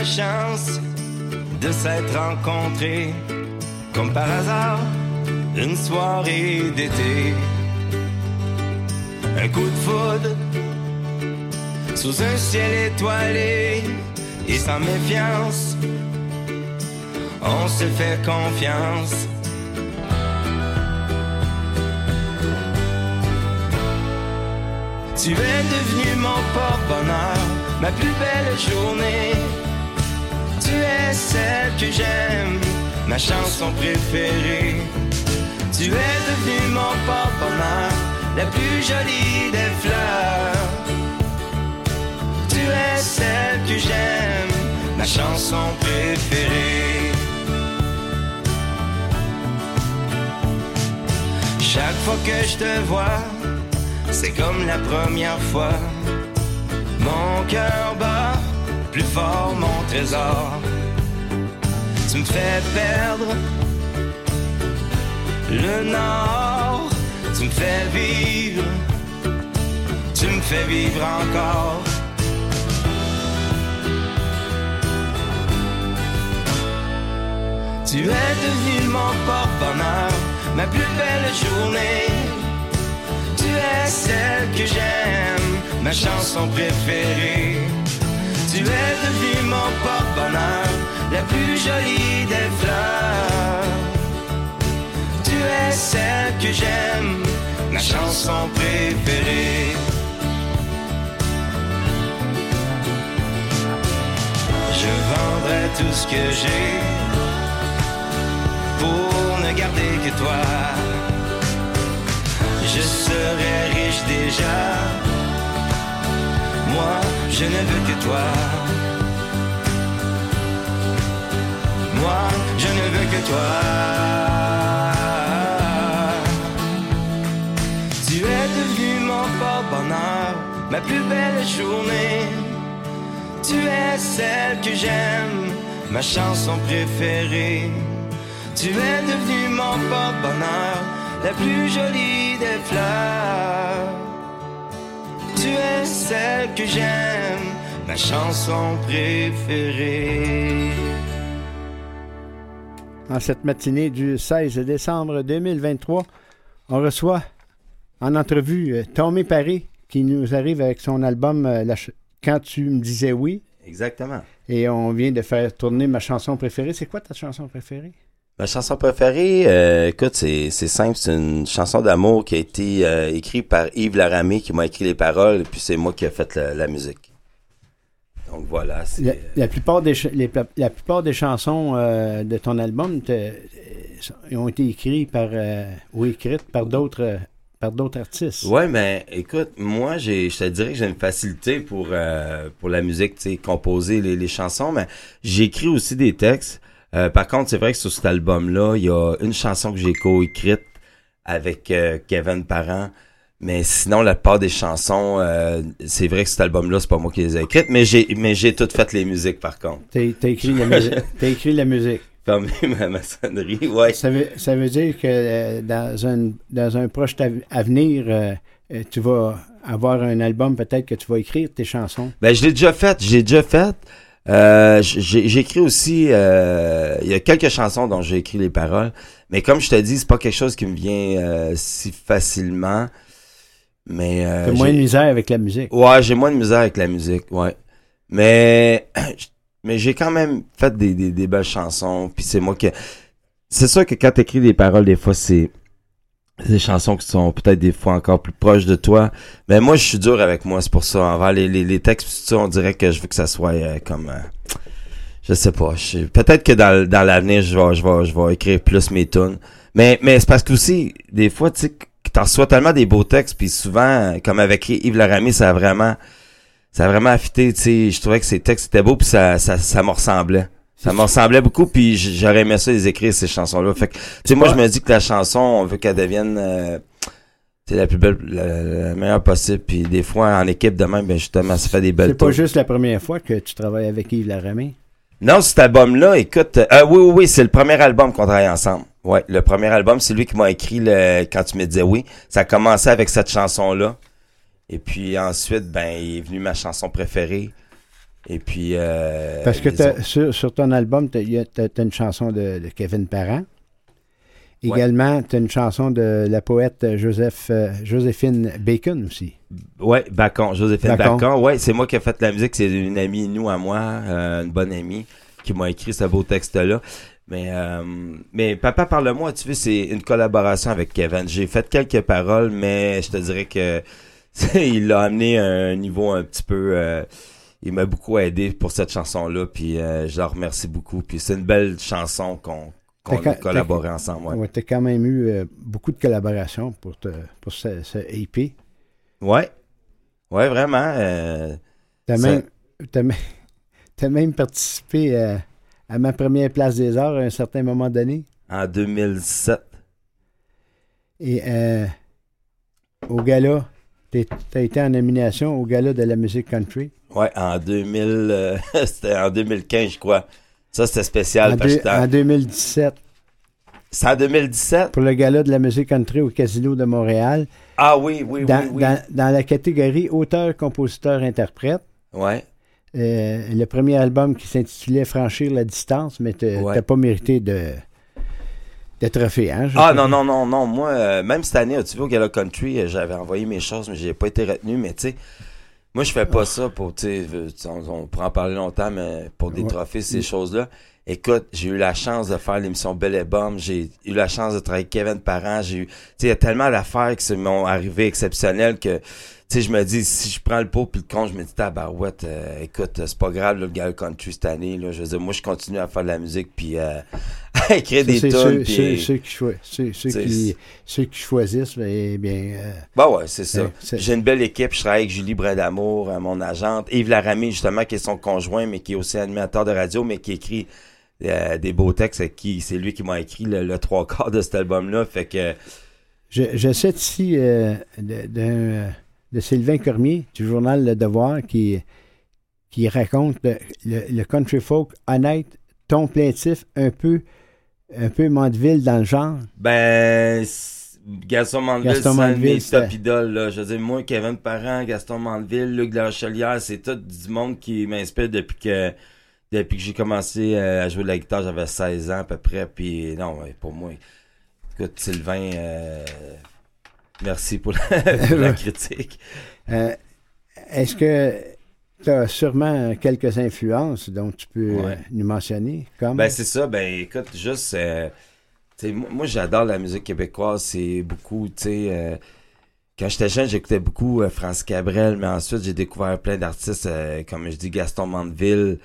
Speaker 12: La chance de s'être rencontrés, comme par hasard, une soirée d'été. Un coup de foudre, sous un ciel étoilé, et sans méfiance, on se fait confiance. Tu es devenu mon porte-bonheur, ma plus belle journée. Tu es celle que j'aime, ma chanson préférée. Tu es devenu mon porte-bonheur, la plus jolie des fleurs. Tu es celle que j'aime, ma chanson préférée. Chaque fois que je te vois, c'est comme la première fois. Mon cœur bat plus fort, mon trésor. Tu me fais perdre le nord. Tu me fais vivre, tu me fais vivre encore. Tu es devenu mon porte-bonheur, ma plus belle journée. Tu es celle que j'aime, ma chanson préférée. Tu es devenu mon porte-bonheur, la plus jolie des fleurs. Tu es celle que j'aime, ma chanson préférée. Je vendrai tout ce que j'ai pour ne garder que toi. Je serai riche déjà. Moi, je ne veux que toi. Moi, je ne veux que toi. Tu es devenu mon porte-bonheur, ma plus belle journée. Tu es celle que j'aime, ma chanson préférée. Tu es devenu mon porte-bonheur, la plus jolie des fleurs. Tu es celle que j'aime, ma chanson préférée.
Speaker 1: En cette matinée du 16 décembre 2023, on reçoit en entrevue euh, Tommy Paré qui nous arrive avec son album euh, La ch- Quand tu me disais oui.
Speaker 13: Exactement.
Speaker 1: Et on vient de faire tourner ma chanson préférée. C'est quoi ta chanson préférée?
Speaker 13: Ma chanson préférée, euh, écoute, c'est c'est simple, c'est une chanson d'amour qui a été euh, écrite par Yves Laramé, qui m'a écrit les paroles, et puis c'est moi qui ai fait la, la musique.
Speaker 12: Donc voilà, c'est...
Speaker 1: La, la plupart des, ch- les pla- la plupart des chansons euh, de ton album ont été écrites par, ou écrites par d'autres par d'autres artistes.
Speaker 12: Ouais, mais écoute, moi, j'ai, je te dirais que j'ai une facilité pour pour la musique, tu sais, composer les, les chansons, mais j'écris aussi des textes. Euh, par contre, c'est vrai que sur cet album-là, il y a une chanson que j'ai co-écrite avec euh, Kevin Parent. Mais sinon, la plupart des chansons, euh, c'est vrai que cet album-là, c'est pas moi qui les ai écrites, mais j'ai mais j'ai toutes fait les musiques par contre.
Speaker 1: T'as écrit, la musique- t'as écrit la musique.
Speaker 12: Ma maçonnerie, ouais.
Speaker 1: Ça veut, ça veut dire que euh, dans, un, dans un proche av- avenir, euh, tu vas avoir un album peut-être que tu vas écrire tes chansons.
Speaker 12: Ben, je l'ai déjà fait. Je l'ai déjà fait. Euh, écrit aussi, euh, il y a quelques chansons dont j'ai écrit les paroles, mais comme je te dis, c'est pas quelque chose qui me vient euh, si facilement. Mais euh,
Speaker 1: T'as moins de misère avec la musique.
Speaker 12: Ouais, j'ai moins de misère avec la musique, ouais. Mais mais j'ai quand même fait des, des, des belles chansons, puis c'est moi qui c'est sûr que quand t'écris des paroles des fois c'est des chansons qui sont peut-être des fois encore plus proches de toi. Mais moi je suis dur avec moi, c'est pour ça envers les les, les textes on dirait que je veux que ça soit euh, comme euh, je sais pas, peut-être que dans dans l'avenir je vais je vais je vais écrire plus mes tunes. Mais mais c'est parce que aussi des fois tu sais t'en reçois tellement des beaux textes puis souvent comme avec Yves Laramie ça a vraiment ça a vraiment affité, tu sais, je trouvais que ces textes étaient beaux puis ça ça ça me ressemblait. Ça me ressemblait beaucoup puis j'aurais aimé ça les écrire ces chansons là. Fait que tu sais moi je me dis que la chanson on veut qu'elle devienne euh, la plus belle la, la meilleure possible puis des fois en équipe de même ben justement ça fait des belles
Speaker 1: C'est pas juste la première fois que tu travailles avec Yves Laramie?
Speaker 12: Non, cet album-là, écoute, euh, oui, oui, oui, c'est le premier album qu'on travaille ensemble. Ouais, le premier album, c'est lui qui m'a écrit le, quand tu me disais oui. Ça a commencé avec cette chanson-là. Et puis ensuite, ben, il est venu ma chanson préférée. Et puis, euh,
Speaker 1: Parce que sur, sur ton album, tu as, une chanson de, de Kevin Parent. Également, tu as une chanson de la poète Joseph, euh, Joséphine Bacon aussi.
Speaker 12: Ouais, Bacon, Joséphine
Speaker 1: Bacon.
Speaker 12: Bacon. Ouais, c'est moi qui ai fait la musique. C'est une amie, nous, à moi, euh, une bonne amie, qui m'a écrit ce beau texte-là. Mais, euh, mais Papa parle-moi, tu vois, c'est une collaboration avec Kevin. J'ai fait quelques paroles, mais je te dirais que il l'a amené à un niveau un petit peu. Il m'a beaucoup aidé pour cette chanson-là, puis euh, je le remercie beaucoup. Puis c'est une belle chanson qu'on a collaboré ensemble. Ouais.
Speaker 1: ouais, t'as quand même eu euh, beaucoup de collaborations pour, te, pour ce, ce EP.
Speaker 12: ouais, ouais, vraiment. euh,
Speaker 1: Tu as,
Speaker 12: ça-
Speaker 1: même, t'as même- t'as même participé euh, à ma première place des arts à un certain moment donné.
Speaker 12: En 2007.
Speaker 1: Et euh, au gala, tu as été en nomination au gala de la musique country?
Speaker 12: Ouais, en 2000, euh, c'était en 2015, je crois. Ça, c'était spécial.
Speaker 1: En,
Speaker 12: parce que
Speaker 1: deux-
Speaker 12: j'étais en-
Speaker 1: en 2017.
Speaker 12: C'est en 2017?
Speaker 1: Pour le gala de la musique country au Casino de Montréal.
Speaker 12: Ah oui, oui,
Speaker 1: dans,
Speaker 12: oui, oui.
Speaker 1: Dans, dans la catégorie auteur, compositeur, interprète.
Speaker 12: Ouais.
Speaker 1: Euh, le premier album qui s'intitulait Franchir la distance, mais tu n'as
Speaker 12: Ouais.
Speaker 1: pas mérité de trophée. Hein,
Speaker 12: Ah non, non, non, non. Moi, euh, même cette année, tu vois, au Gala Country, euh, j'avais envoyé mes choses, mais j'ai pas été retenu. Mais tu sais, moi, je fais pas ça pour, tu sais, on, on pourra en parler longtemps, mais pour des
Speaker 1: Ouais.
Speaker 12: trophées, ces choses-là. Écoute, j'ai eu la chance de faire l'émission Belle et Bombe. J'ai eu la chance de travailler avec Kevin Parent. J'ai eu, tu sais, il y a tellement d'affaires qui m'ont arrivé exceptionnelles que, tu sais, je me dis, si je prends le pot puis le con, je me dis, tabarouette, euh, écoute, euh, c'est pas grave, là, le Gala Country cette année, là. Je veux dire, moi, je continue à faire de la musique puis euh, à écrire des tunes.
Speaker 1: ceux- qui ceux- ceux
Speaker 12: C'est-
Speaker 1: qui- ceux qui choisissent, eh bien. euh,
Speaker 12: Bah ouais, c'est ça.
Speaker 1: C'est-
Speaker 12: J'ai une belle équipe. Je travaille avec Julie Bredamour, mon agente. Yves Laramie, justement, qui est son conjoint, mais qui est aussi animateur de radio, mais qui écrit des beaux textes. Qui, c'est lui qui m'a écrit le, le trois quarts de cet album-là. Fait que,
Speaker 1: Je, je ici de, d'un, de Sylvain Cormier du journal Le Devoir qui, qui raconte le, le- le country folk honnête, ton plaintif, un peu, un peu Mandeville dans le genre.
Speaker 12: ben, Gaston Mandeville,
Speaker 1: Gaston Mandeville, c'est-
Speaker 12: top idoles, là. Je veux dire, moi, Kevin Parent, Gaston Mandeville, Luc de la Rochelière, c'est tout du monde qui m'inspire depuis que, depuis que j'ai commencé euh, à jouer de la guitare, j'avais 16 ans à peu près. Puis non, pour moi, écoute, Sylvain, euh, merci pour la, pour la critique.
Speaker 1: Euh, est-ce que tu as sûrement quelques influences dont tu peux
Speaker 12: Ouais.
Speaker 1: euh, nous mentionner? Comme?
Speaker 12: Ben c'est ça, ben écoute, juste euh, moi, moi, j'adore la musique québécoise, c'est beaucoup, tu sais euh,
Speaker 14: quand j'étais jeune, j'écoutais beaucoup France Cabrel, mais ensuite j'ai découvert plein d'artistes comme je dis Gaston Mandeville,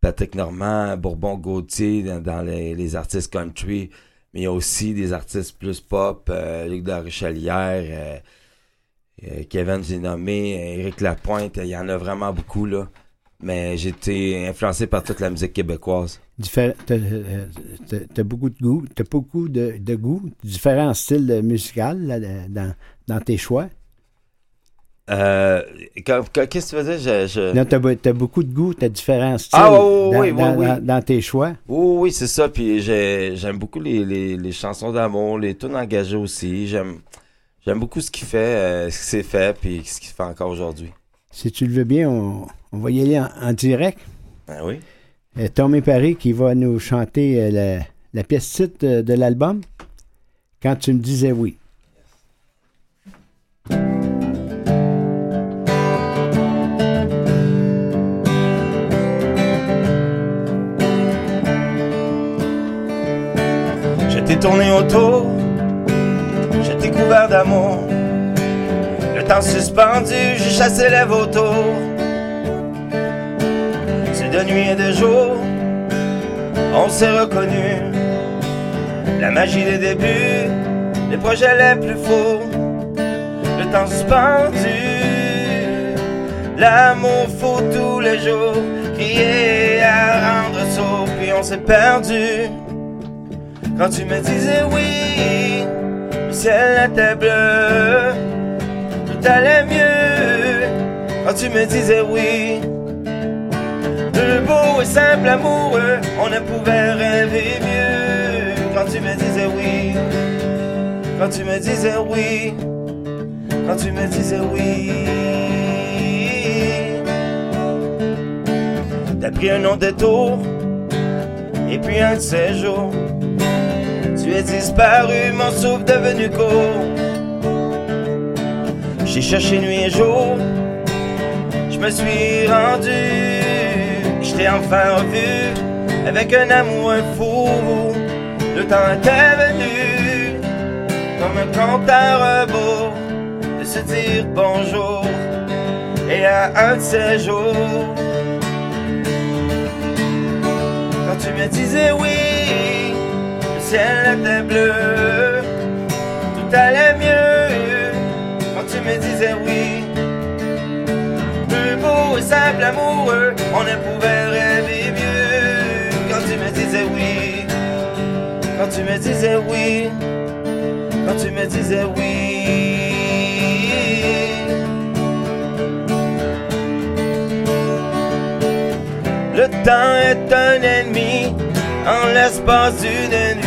Speaker 14: Patrick Normand, Bourbon Gauthier dans, dans les, les artistes country, mais il y a aussi des artistes plus pop, euh, Luc de euh, euh, Kevin j'ai nommé, Éric Lapointe, il y en a vraiment beaucoup là. Mais été influencé par toute la musique québécoise.
Speaker 1: Diffé- T'as t'as beaucoup de goût, t'as beaucoup de, de différents styles de- dans, dans tes choix.
Speaker 14: Euh, Qu'est-ce que tu faisais? Je, je...
Speaker 1: T'as, t'as beaucoup de goût, t'as différents styles
Speaker 14: Ah,
Speaker 1: dans,
Speaker 14: oui, oui,
Speaker 1: dans-
Speaker 14: oui.
Speaker 1: dans- dans tes choix.
Speaker 14: Oui, oui, c'est ça. Puis j'ai- j'aime beaucoup les, les, les chansons d'amour, les tunes engagées aussi. J'aime j'aime beaucoup ce qu'il fait, euh, ce qu'il s'est fait, puis ce qu'il fait encore aujourd'hui.
Speaker 1: Si tu le veux bien, on, on va y aller en, en direct.
Speaker 14: Ben oui.
Speaker 1: Euh, Tommy Paris qui va nous chanter euh, la, la pièce titre de, de l'album, Quand tu me disais oui.
Speaker 12: Je t'ai tourné autour, je t'ai couvert d'amour. Le temps suspendu, j'ai chassé les vautours. C'est de nuit et de jour, on s'est reconnus. La magie des débuts, les projets les plus fous. Le temps suspendu, l'amour fou tous les jours. Crier à rendre sourd, puis on s'est perdu. Quand tu me disais oui, le ciel était bleu, tout allait mieux. Quand tu me disais oui, de beau et simple amoureux, on ne pouvait rêver mieux. Quand tu me disais oui, quand tu me disais oui, quand tu me disais oui. T'as pris un long détour, et puis un de ces jours. Tu es disparu, mon souffle devenu court. J'ai cherché nuit et jour, je me suis rendu. Je t'ai enfin revu avec un amour fou. Le temps était venu, comme un compte à rebours, de se dire bonjour. Et à un de ces jours, quand tu me disais oui, ciel était bleu, tout allait mieux quand tu me disais oui. Plus beau et simple amoureux, on ne pouvait rêver mieux quand tu me disais oui. Quand tu me disais oui, quand tu me disais oui. Le temps est un ennemi en l'espace d'une nuit.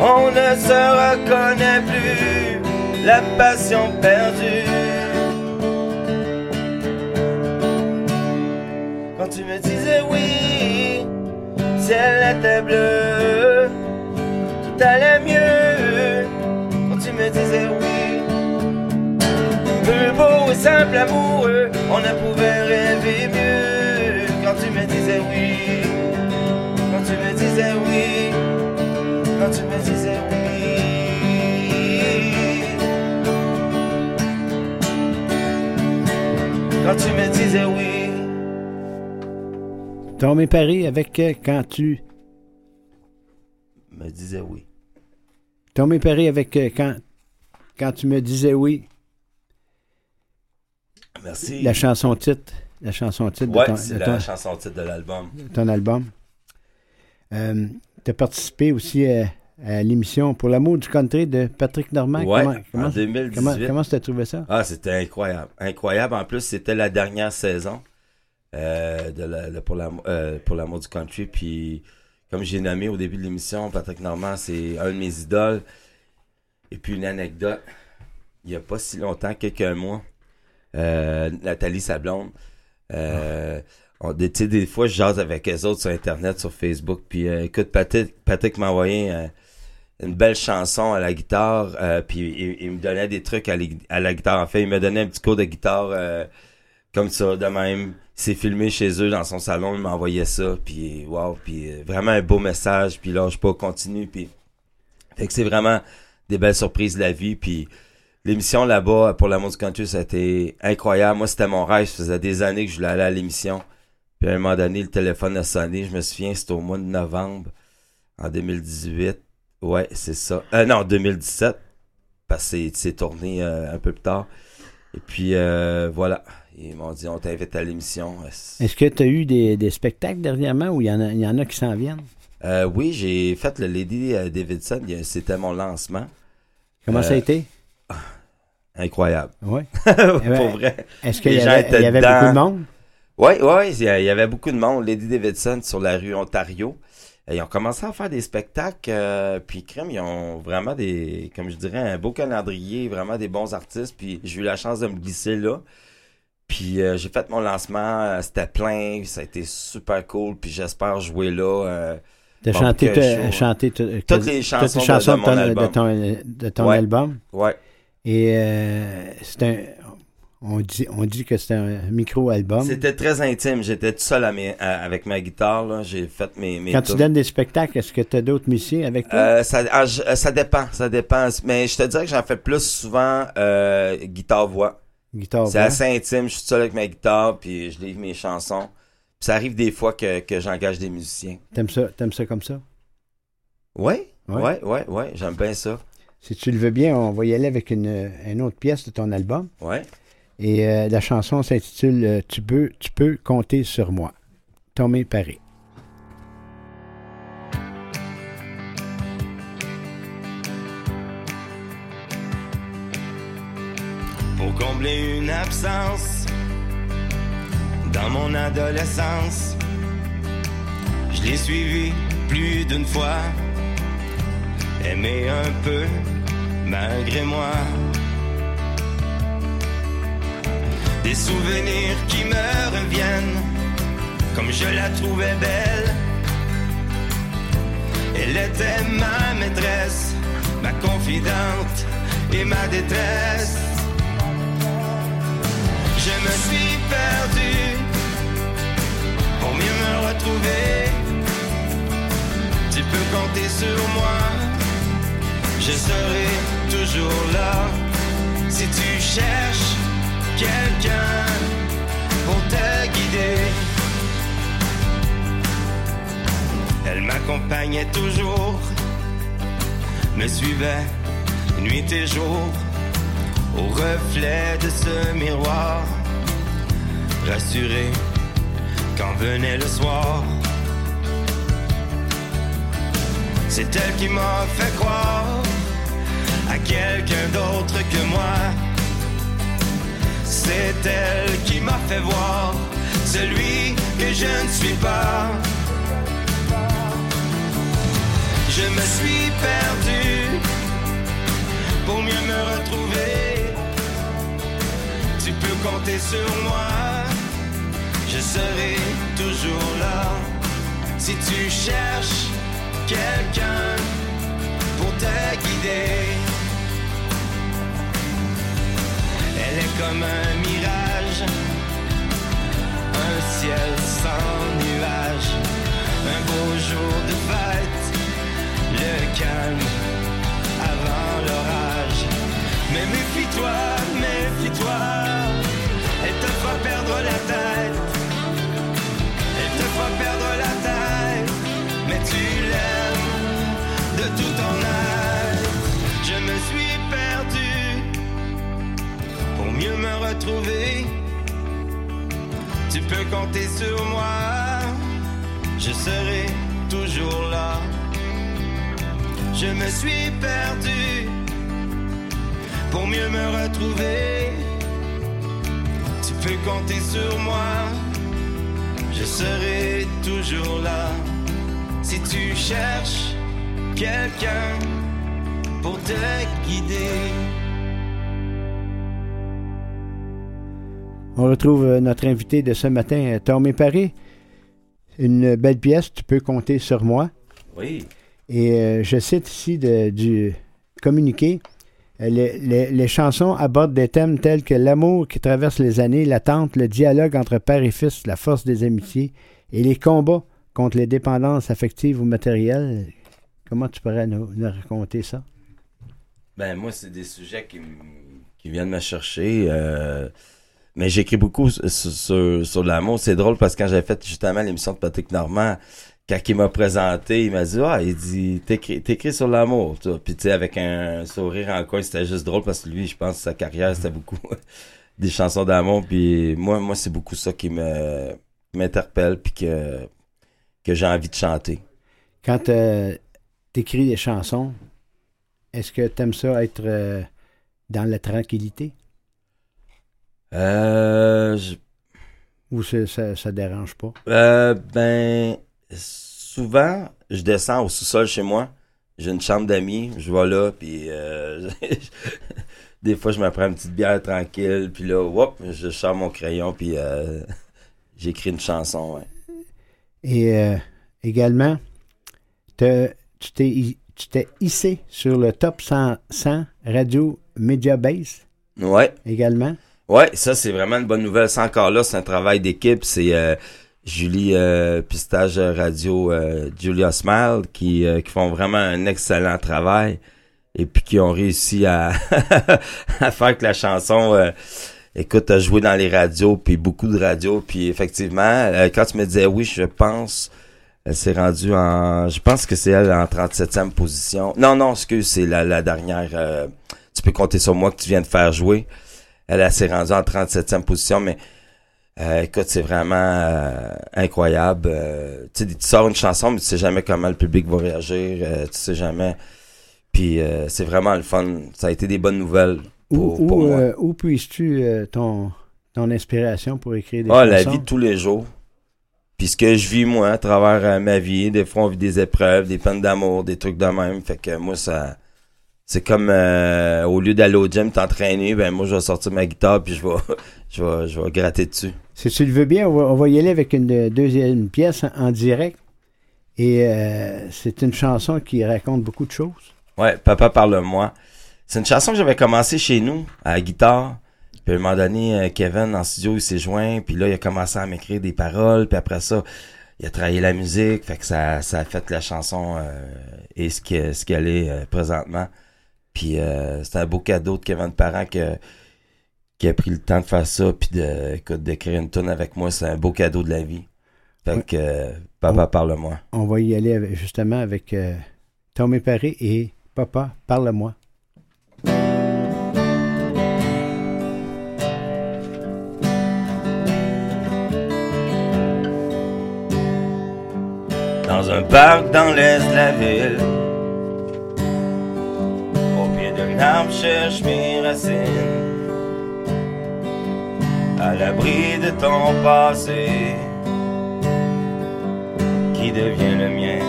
Speaker 12: On ne se reconnaît plus, la passion perdue. Quand tu me disais oui, ciel était bleu, tout allait mieux. Quand tu me disais oui, beau et simple amoureux, on ne pouvait rêver mieux. Quand tu me disais oui, quand tu me disais oui, quand tu me disais oui. Quand tu me disais oui.
Speaker 1: Tommy Paris avec euh, Quand tu.
Speaker 14: Me disais oui.
Speaker 1: Tommy Paris avec euh, quand, quand tu me disais oui.
Speaker 14: Merci.
Speaker 1: La chanson titre. La chanson titre
Speaker 14: Ouais,
Speaker 1: de ton, de
Speaker 14: la
Speaker 1: ton-
Speaker 14: chanson titre de l'album.
Speaker 1: ton album. Euh, tu as participé aussi à, à l'émission Pour l'amour du country de Patrick Normand.
Speaker 14: Ouais,
Speaker 1: Comment- comment-
Speaker 14: en 2018.
Speaker 1: Comment, comment tu as trouvé ça?
Speaker 14: Ah, c'était incroyable. Incroyable. En plus, c'était la dernière saison euh, de la, de- pour, l'am- euh, pour l'amour du country. Puis, comme j'ai nommé au début de l'émission, Patrick Normand, c'est un de mes idoles. Et puis, une anecdote. Il n'y a pas si longtemps, quelques mois, euh, Nathalie Sablonde, euh, on, des, des fois, je jase avec les autres sur Internet, sur Facebook. Puis, euh, écoute, Patrick, Patrick m'a envoyé euh, une belle chanson à la guitare, euh, puis il, me donnait des trucs à, la- à la guitare. En fait, il me donnait un petit cours de guitare euh, comme ça, de même. Il s'est filmé chez eux dans son salon, il m'a envoyé ça, puis wow, puis euh, vraiment un beau message, puis là, je pas continue, puis fait que c'est vraiment
Speaker 15: des belles surprises de la vie. Puis l'émission là-bas pour l'amour du country, ça a été incroyable. Moi, c'était mon rêve. Ça faisait des années que je voulais aller à l'émission. Puis à un moment donné, le téléphone a sonné. Je me souviens, c'était au mois de novembre en 2018. Ouais, c'est ça. Euh, non, 2017. Parce que c'est- tourné euh, un peu plus tard. Et puis euh, voilà. Ils m'ont dit on t'invite à l'émission.
Speaker 1: Est-ce que tu as eu des, des spectacles dernièrement ou il y, en a- y en a qui s'en viennent?
Speaker 15: Euh, oui, j'ai fait le Lady Davidson. C'était mon lancement.
Speaker 1: Comment ça a été?
Speaker 15: Incroyable.
Speaker 1: Oui.
Speaker 15: Pour vrai.
Speaker 1: Est-ce qu'il y y avait beaucoup de monde?
Speaker 15: Oui, oui, il y avait beaucoup de monde. Lady Davidson sur la rue Ontario. Et ils ont commencé à faire des spectacles, euh, puis crème, ils ont vraiment des, comme je dirais, un beau calendrier, vraiment des bons artistes. Puis j'ai eu la chance de me glisser là. Puis euh, j'ai fait mon lancement, euh, c'était plein, ça a été super cool. Puis j'espère jouer là. Euh,
Speaker 1: T'as
Speaker 15: bon,
Speaker 1: chanté, t-
Speaker 15: toutes les chansons,
Speaker 1: toutes les chansons
Speaker 15: de,
Speaker 1: de,
Speaker 15: mon
Speaker 1: ton,
Speaker 15: album.
Speaker 1: de ton, de ton
Speaker 15: Ouais.
Speaker 1: album?
Speaker 15: Ouais.
Speaker 1: Et euh, c'est un. On dit, on dit que c'est un micro-album.
Speaker 15: C'était très intime. J'étais tout seul à mes- à- avec ma guitare. J'ai fait mes, mes
Speaker 1: Quand tu donnes des spectacles, est-ce que tu as d'autres musiciens avec toi?
Speaker 15: Euh, ça, ah, je- euh, ça dépend, ça dépend. Mais je te dirais que j'en fais plus souvent euh, guitare-voix.
Speaker 1: Guitare,
Speaker 15: C'est assez intime. Je suis seul avec ma guitare, puis je livre mes chansons. Puis ça arrive des fois que, que j'engage des musiciens.
Speaker 1: T'aimes ça, t'aimes ça comme ça?
Speaker 15: Ouais,
Speaker 1: Ouais.
Speaker 15: ouais, ouais, ouais. J'aime bien ça.
Speaker 1: Si tu le veux bien, on va y aller avec une, une autre pièce de ton album.
Speaker 15: Ouais.
Speaker 1: Et euh, la chanson s'intitule euh, Tu peux, tu peux compter sur moi. Tomé Paré.
Speaker 12: pour combler une absence dans mon adolescence. Je l'ai suivi plus d'une fois, aimé un peu malgré moi. Des souvenirs qui me reviennent comme je la trouvais belle. Elle était ma maîtresse, ma confidente et ma détresse. Je me suis perdu pour mieux me retrouver. Tu peux compter sur moi, je serai toujours là. Si tu cherches quelqu'un pour te guider, elle m'accompagnait toujours, me suivait nuit et jour au reflet de ce miroir, rassuré quand venait le soir. C'est elle qui m'a fait croire à quelqu'un d'autre que moi. C'est elle qui m'a fait voir celui que je ne suis pas. Je me suis perdu pour mieux me retrouver. Tu peux compter sur moi, je serai toujours là. Si tu cherches quelqu'un pour te guider, est comme un mirage, un ciel sans nuages, un beau jour de fête, le calme avant l'orage. Mais méfie-toi, méfie-toi, elle te fera perdre la tête. Mieux me retrouver. Tu peux compter sur moi, je serai toujours là. Je me suis perdu pour mieux me retrouver. Tu peux compter sur moi, je serai toujours là. Si tu cherches quelqu'un pour te guider.
Speaker 1: On retrouve euh, notre invité de ce matin, euh, Tomé Paré. Une belle pièce, tu peux compter sur moi.
Speaker 15: Oui.
Speaker 1: Et euh, je cite ici de- du communiqué. Les, les- les chansons abordent des thèmes tels que l'amour qui traverse les années, l'attente, le dialogue entre père et fils, la force des amitiés et les combats contre les dépendances affectives ou matérielles. Comment tu pourrais nous, nous raconter ça?
Speaker 12: Ben, moi, c'est des sujets qui, qui viennent me chercher. euh, mais j'écris beaucoup sur, sur, sur l'amour. C'est drôle parce que quand j'avais fait justement l'émission de Patrick Normand, quand il m'a présenté, il m'a dit, ah, il dit, t'écris, t'écris sur l'amour. Puis, tu sais, avec un sourire en coin, c'était juste drôle parce que lui, je pense, sa carrière, c'était beaucoup des chansons d'amour. Puis, moi, moi, c'est beaucoup ça qui me, m'interpelle puis que, que j'ai envie de chanter.
Speaker 1: Quand tu écris des chansons, est-ce que tu aimes ça être euh, dans la tranquillité?
Speaker 12: Euh, je-
Speaker 1: ou ça, ça dérange pas?
Speaker 12: Euh, ben, souvent, je descends au sous-sol chez moi. J'ai une chambre d'amis, je vais là, puis euh, des fois, je me prends une petite bière tranquille, puis là, hop, je sors mon crayon, puis euh, j'écris une chanson, ouais.
Speaker 1: Et euh, également, te- tu t'es hi- tu t'es hissé sur le top 100, 100 Radio Media Base?
Speaker 12: Ouais.
Speaker 1: également?
Speaker 12: Ouais, ça, c'est vraiment une bonne nouvelle. C'est encore là, c'est un travail d'équipe. C'est euh, Julie euh, Pistage Radio, euh, Julia Smile, qui, euh, qui font vraiment un excellent travail. Et puis qui ont réussi à, à faire que la chanson, euh, écoute, a joué dans les radios, puis beaucoup de radios. Puis effectivement, euh, quand tu me disais oui, je pense, elle s'est rendue en... Je pense que c'est elle en 37e position. Non, non, excuse, c'est la, la dernière... euh, tu peux compter sur moi que tu viens de faire jouer. Elle, s'est rendue en 37e position, mais euh, écoute, c'est vraiment euh, incroyable. Euh, tu sais, tu sors une chanson, mais tu sais jamais comment le public va réagir. tu sais jamais. Puis c'est vraiment le fun. Ça a été des bonnes nouvelles
Speaker 1: Où,
Speaker 12: pour,
Speaker 1: où,
Speaker 12: moi.
Speaker 1: euh, où puisses-tu ton, ton inspiration pour écrire des
Speaker 12: Ah, la
Speaker 1: chansons?
Speaker 12: vie de tous les jours. Puis ce que je vis, moi, à travers ma vie, des fois, on vit des épreuves, des peines d'amour, des trucs de même. Fait que moi, ça... C'est comme, euh, au lieu d'aller au gym t'entraîner, ben moi, je vais sortir ma guitare puis je vais, je vais, je vais gratter dessus.
Speaker 1: Si tu le veux bien, on va, on va y aller avec une deuxième pièce en, en direct. Et euh, c'est une chanson qui raconte beaucoup de choses.
Speaker 12: Ouais, Papa parle-moi. C'est une chanson que j'avais commencé chez nous, à la guitare. Puis à un moment donné, euh, Kevin, en studio, il s'est joint. Puis là, il a commencé à m'écrire des paroles. Puis après ça, il a travaillé la musique. Fait que ça, ça a fait la chanson euh, et ce qu'elle ce qu'elle est euh, présentement. Puis euh, c'est un beau cadeau de Kevin Parent que, qui a pris le temps de faire ça. Puis de, écoute, une tune avec moi. C'est un beau cadeau de la vie. Fait que, euh, Papa parle-moi.
Speaker 1: On va y aller avec- justement avec euh, Tommy Paré et Papa, parle-moi.
Speaker 12: dans un parc dans l'est de la ville. Cherche mes racines, à l'abri de ton passé, qui devient le mien,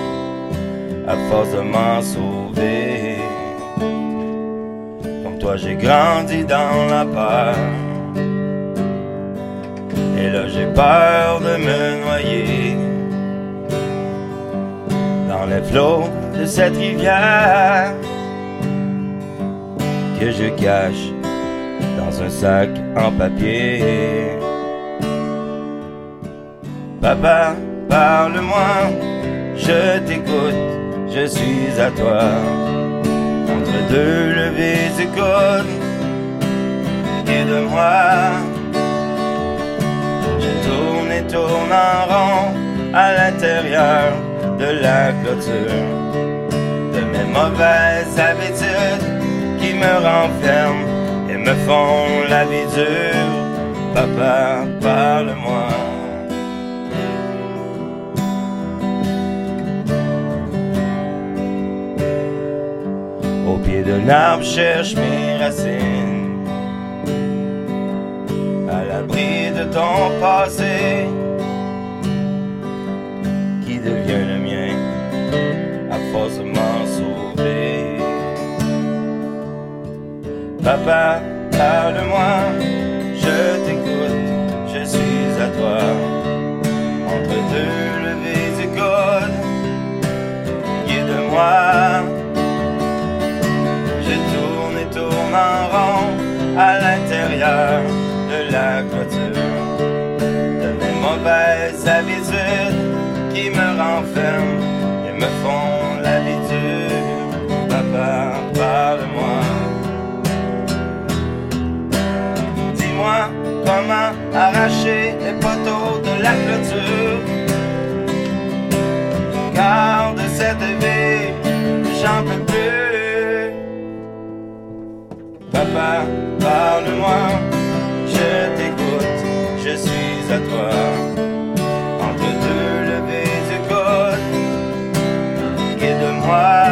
Speaker 12: à force de m'en sauver. Comme toi j'ai grandi dans la peur, et là j'ai peur de me noyer dans les flots de cette rivière que je cache dans un sac en papier. Papa, parle-moi, je t'écoute, je suis à toi. Entre deux levées de côte et de moi, je tourne et tourne en rond à l'intérieur de la clôture de mes mauvaises habitudes qui me renferment et me font la vie dure. Papa, parle-moi. Au pied d'un arbre, cherche mes racines. À l'abri de ton passé Papa, parle-moi, je t'écoute, je suis à toi. Entre deux levées de côte, guide-moi. Je tourne et tourne en rond à l'intérieur de la clôture de mes mauvaises habitudes qui me renferment et me font arracher les poteaux de la
Speaker 16: clôture. Garde cette vie, j'en peux plus. Papa, parle-moi, je t'écoute, je suis à toi. Entre deux levées du code, guide-moi.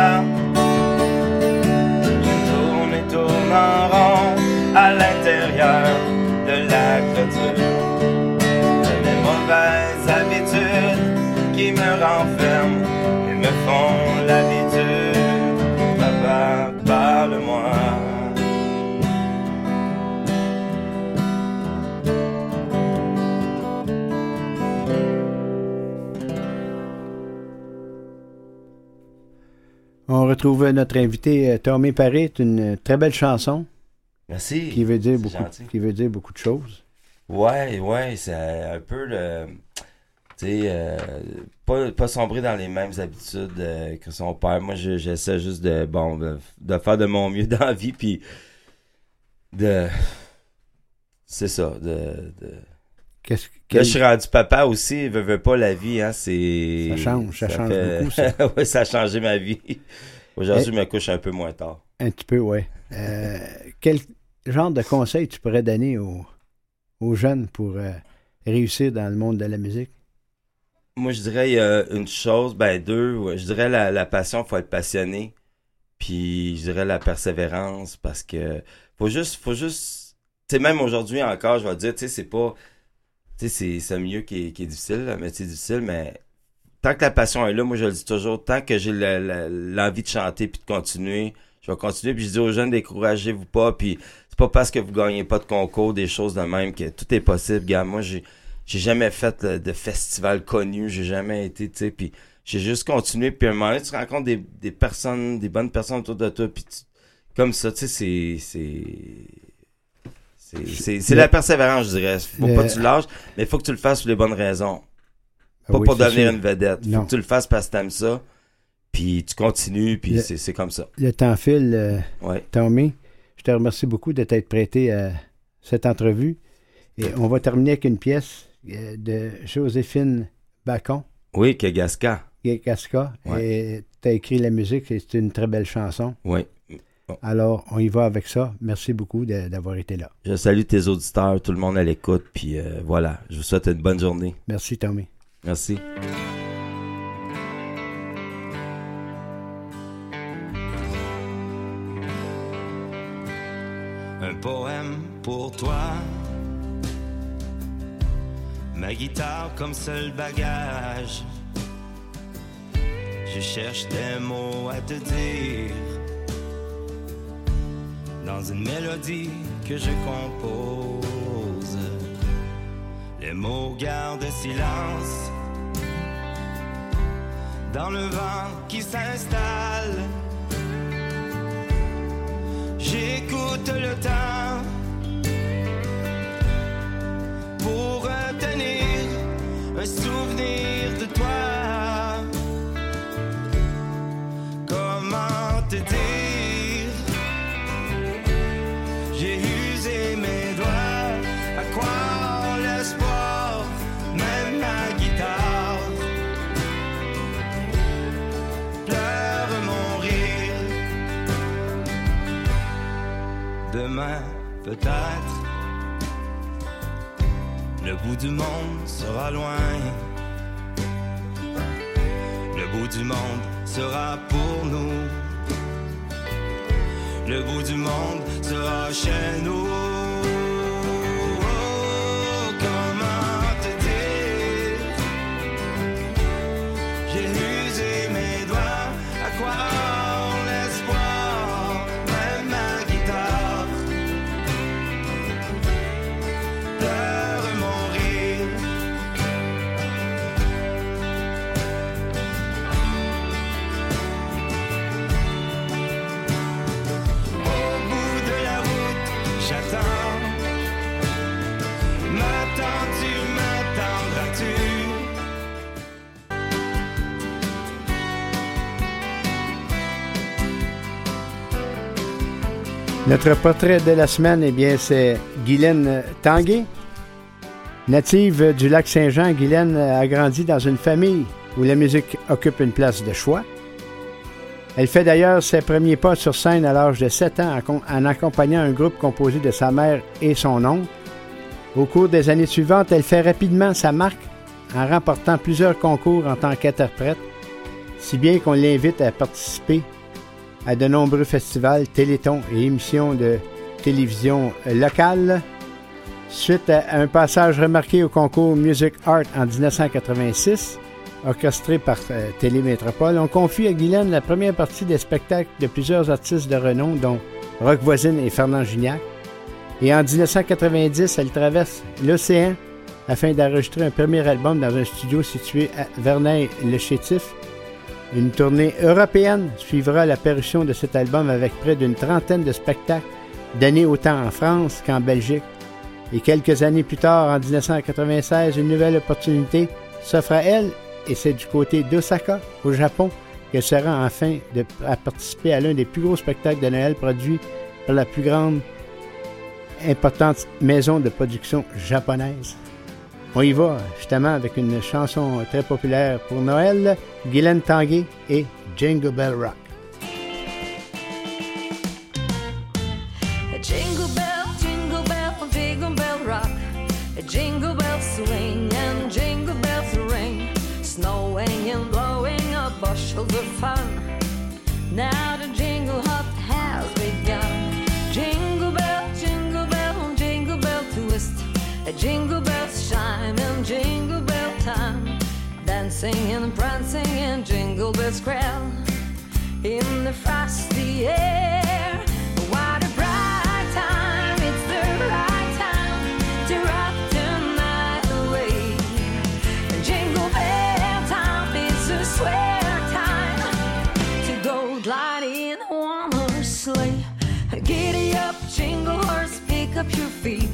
Speaker 1: On retrouve notre invité euh, Tommy Paré. Une très belle chanson.
Speaker 12: Merci.
Speaker 1: Qui veut dire beaucoup,
Speaker 12: gentil.
Speaker 1: qui veut dire beaucoup de choses.
Speaker 12: Ouais, ouais, c'est un peu le. Tu sais, euh, pas, pas sombrer dans les mêmes habitudes euh, que son père. Moi, je- j'essaie juste de, bon, de, de faire de mon mieux dans la vie, puis de. C'est ça, de. de...
Speaker 1: Qu'est-ce
Speaker 12: Là,
Speaker 1: quel-
Speaker 12: je suis rendu papa aussi, veut, veut pas la vie, hein, c'est...
Speaker 1: Ça change, ça change
Speaker 12: fait-
Speaker 1: beaucoup, ça.
Speaker 12: ouais, ça a changé ma vie. Aujourd'hui,
Speaker 1: Eh.
Speaker 12: je me couche un peu moins tard.
Speaker 1: Un petit peu, oui. quel genre de conseils tu pourrais donner aux, aux jeunes pour euh, réussir dans le monde de la musique?
Speaker 12: Moi, je dirais a une chose, ben deux, ouais, je dirais la, la passion, faut être passionné. Puis je dirais la persévérance parce que faut juste, faut juste, tu sais, même aujourd'hui encore, je vais te dire, tu sais, c'est pas, tu sais, c'est, c'est un milieu qui est, qui est difficile, un métier difficile, mais tant que la passion est là, moi je le dis toujours, tant que j'ai le- le- l'envie de chanter puis de continuer, je vais continuer. Puis je dis aux jeunes, découragez-vous pas. Puis c'est pas parce que vous gagnez pas de concours, des choses de même, que tout est possible. Gars, moi, j'ai j'ai jamais fait de festival connu, j'ai jamais été, tu sais, puis j'ai juste continué. Puis à un moment donné, tu rencontres des, des personnes, des bonnes personnes autour de toi, puis tu- comme ça, tu sais, c'est... c'est... C'est, la persévérance, je dirais. Faut
Speaker 1: le-
Speaker 12: pas que tu lâches, mais il faut que tu le fasses pour les bonnes raisons.
Speaker 1: Ah
Speaker 12: Pas
Speaker 1: oui,
Speaker 12: pour devenir
Speaker 1: sûr.
Speaker 12: une vedette. Faut que tu le fasses parce que t'aimes ça. Puis tu continues, puis c'est, comme ça.
Speaker 1: Le temps file, euh,
Speaker 12: Ouais.
Speaker 1: Tommy. Je te remercie beaucoup de t'être prêté à cette entrevue. Et on va terminer avec une pièce euh, de Joséphine Bacon,
Speaker 12: Oui, que Gasca.
Speaker 1: Gasca.
Speaker 12: Ouais.
Speaker 1: Et tu as écrit la musique et c'est une très belle chanson.
Speaker 12: Oui.
Speaker 1: Alors, on y va avec ça. Merci beaucoup d'avoir été là.
Speaker 12: Je salue tes auditeurs, tout le monde à l'écoute, puis euh, voilà. Je vous souhaite une bonne journée.
Speaker 1: Merci, Tommy.
Speaker 12: Merci.
Speaker 16: un poème pour toi. Ma guitare comme seul bagage. Je cherche des mots à te dire. Dans une mélodie que je compose. Les mots gardent silence. Dans le vent qui s'installe. J'écoute le temps pour retenir un souvenir de toi. Peut-être, le bout du monde sera loin. Le bout du monde sera pour nous. Le bout du monde sera chez nous.
Speaker 1: Notre portrait de la semaine, eh bien, c'est Guylaine Tanguay. Native du lac Saint-Jean, Guylaine a grandi dans une famille où la musique occupe une place de choix. Elle fait d'ailleurs ses premiers pas sur scène à l'âge de 7 ans en com- en accompagnant un groupe composé de sa mère et son oncle. Au cours des années suivantes, elle fait rapidement sa marque en remportant plusieurs concours en tant qu'interprète, si bien qu'on l'invite à participer à de nombreux festivals, télétons et émissions de télévision locales. Suite à un passage remarqué au concours Music Art en 1986, orchestré par euh, Télémétropole, on confie à Guylaine la première partie des spectacles de plusieurs artistes de renom, dont Rock Voisine et Fernand Gignac. Et en 1990, elle traverse l'océan afin d'enregistrer un premier album dans un studio situé à Verneuil-le-Chétif. Une tournée européenne suivra la parution de cet album avec près d'une trentaine de spectacles donnés autant en France qu'en Belgique. Et quelques années plus tard, en 1996, une nouvelle opportunité s'offre à elle et c'est du côté d'Osaka, au Japon, qu'elle sera enfin à participer à l'un des plus gros spectacles de Noël produits par la plus grande importante maison de production japonaise. On y va justement avec une chanson très populaire pour Noël, Guylaine Tanguay et Jingle Bell Rock.
Speaker 17: Jingle bell, jingle bell, jingle bell rock. Jingle bells swing and jingle bells ring. Snowing and blowing up bushels of fun. Now the jingle hop has begun. Jingle bell, jingle bell, jingle bell twist. Dancing and prancing and jingle bells crowd. In the frosty air. What a bright time, it's the right time to rock the night away. Jingle bell time is a swear time to go gliding in a one sleigh. Giddy up, jingle horse, pick up your feet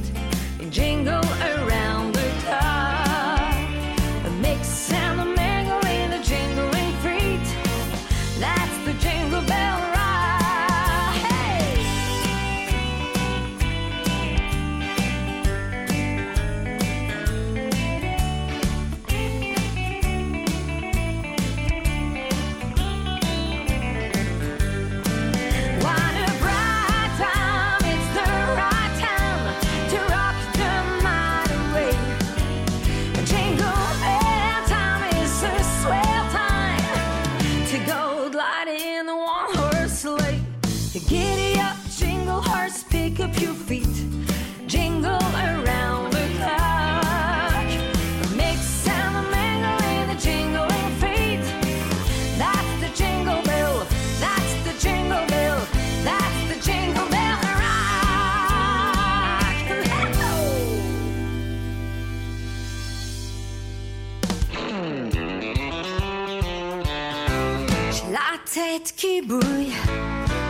Speaker 17: tête qui bouille.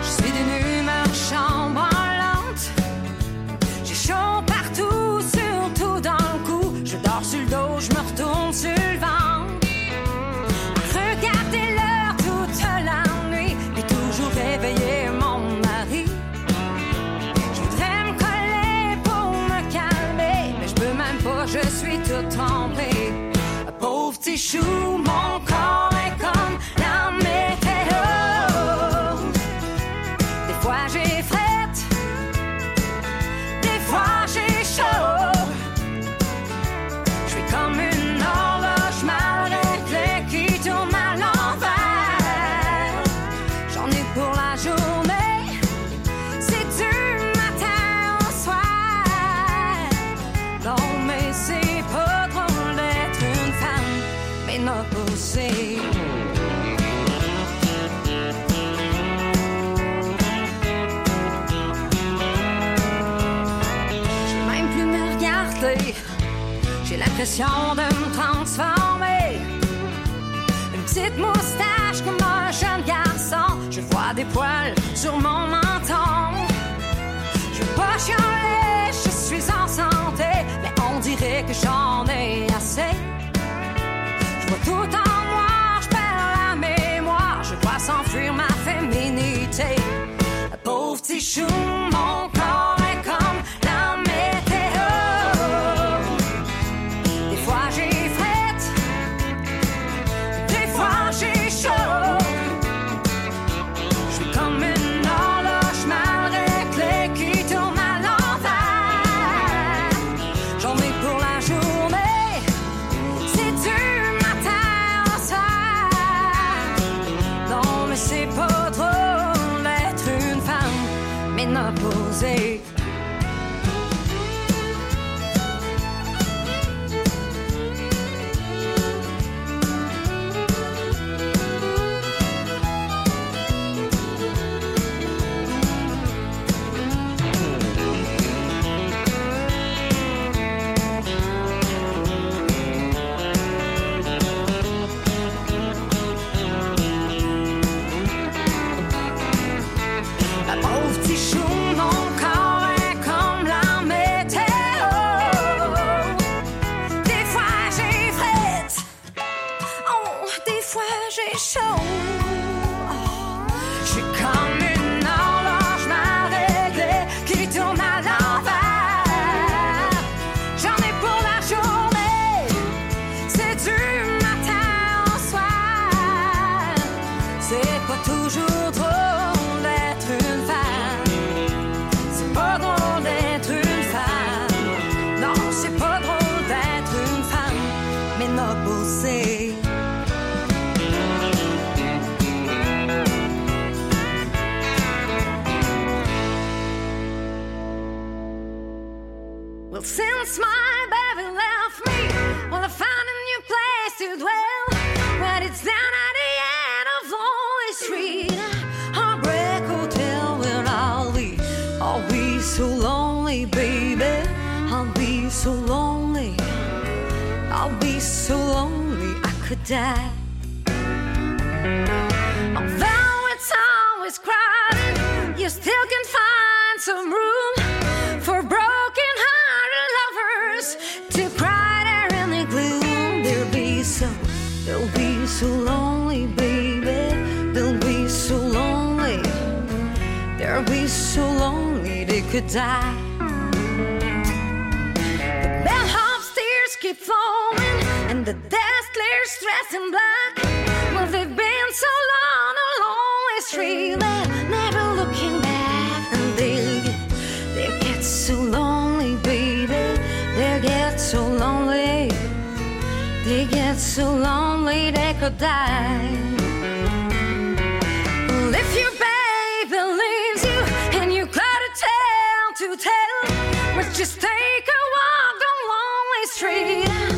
Speaker 17: Je suis d'une humeur chambranlante. J'ai chaud partout, surtout dans le cou. Je dors sur le dos, je me retourne sur le ventre. Regardez l'heure toute la nuit, puis toujours réveiller mon mari. Je voudrais me coller pour me calmer, mais je peux même pas, je suis tout trempé. Pauvre petit chou,
Speaker 2: so lonely. I'll be so lonely, I could die. Although it's always crowded, you still can find some room for broken hearted lovers to cry there in the gloom. They'll be so, they'll be so lonely, baby. They'll be so lonely. They'll be so lonely they could die. The desk clears dressed in black. Well, they've been so long along the street, they're never looking back, and they'll get, they'll get so lonely, baby. They'll get so lonely, they get so lonely they could die. Well, if your baby leaves you and you got a tale to tell, well, just take a walk down lonely street.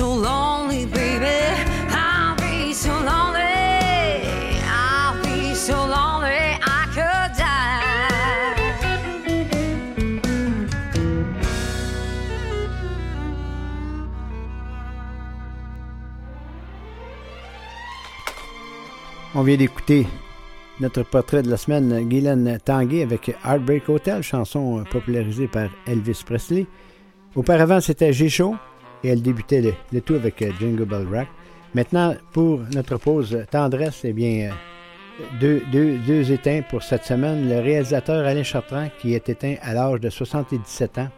Speaker 2: So lonely, baby. I'll be so lonely. I'll be so lonely I could die.
Speaker 1: On vient d'écouter notre portrait de la semaine, Guylaine Tanguay avec Heartbreak Hotel, chanson popularisée par Elvis Presley. Auparavant, c'était G-Show et elle débutait le, tout avec euh, Jingle Bell Rock. Maintenant, pour notre pause tendresse, eh bien, euh, deux, éteints pour cette semaine. Le réalisateur Alain Chartrand, qui est éteint à l'âge de 77 ans.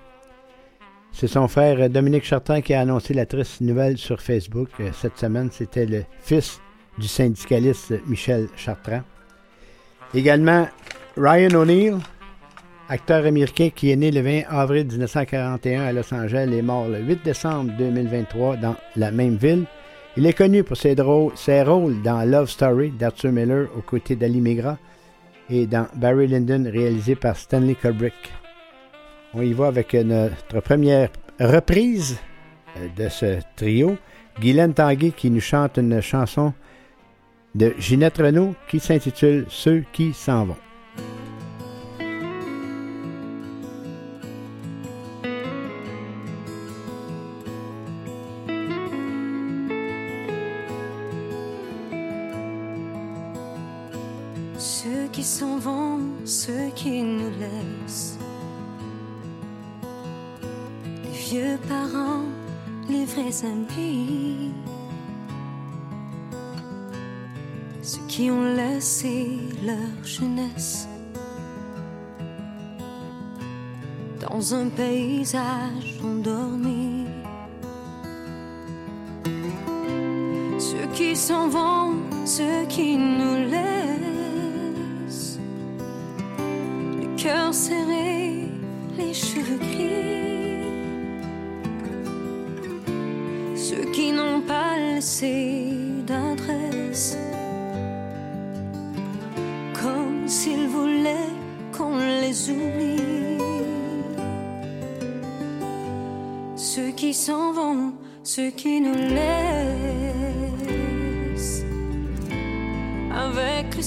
Speaker 1: C'est son frère euh, Dominique Chartrand qui a annoncé la triste nouvelle sur Facebook. Cette semaine, c'était le fils du syndicaliste Michel Chartrand. Également, Ryan O'Neill, acteur américain qui est né le 20 avril 1941 à Los Angeles et mort le 8 décembre 2023 dans la même ville. Il est connu pour ses, rôles dans Love Story d'Arthur Miller aux côtés d'Ali Migra et dans Barry Lyndon réalisé par Stanley Kubrick. On y va avec notre première reprise euh, de ce trio. Guylaine Tanguay qui nous chante une chanson de Ginette Renault qui s'intitule Ceux qui s'en vont.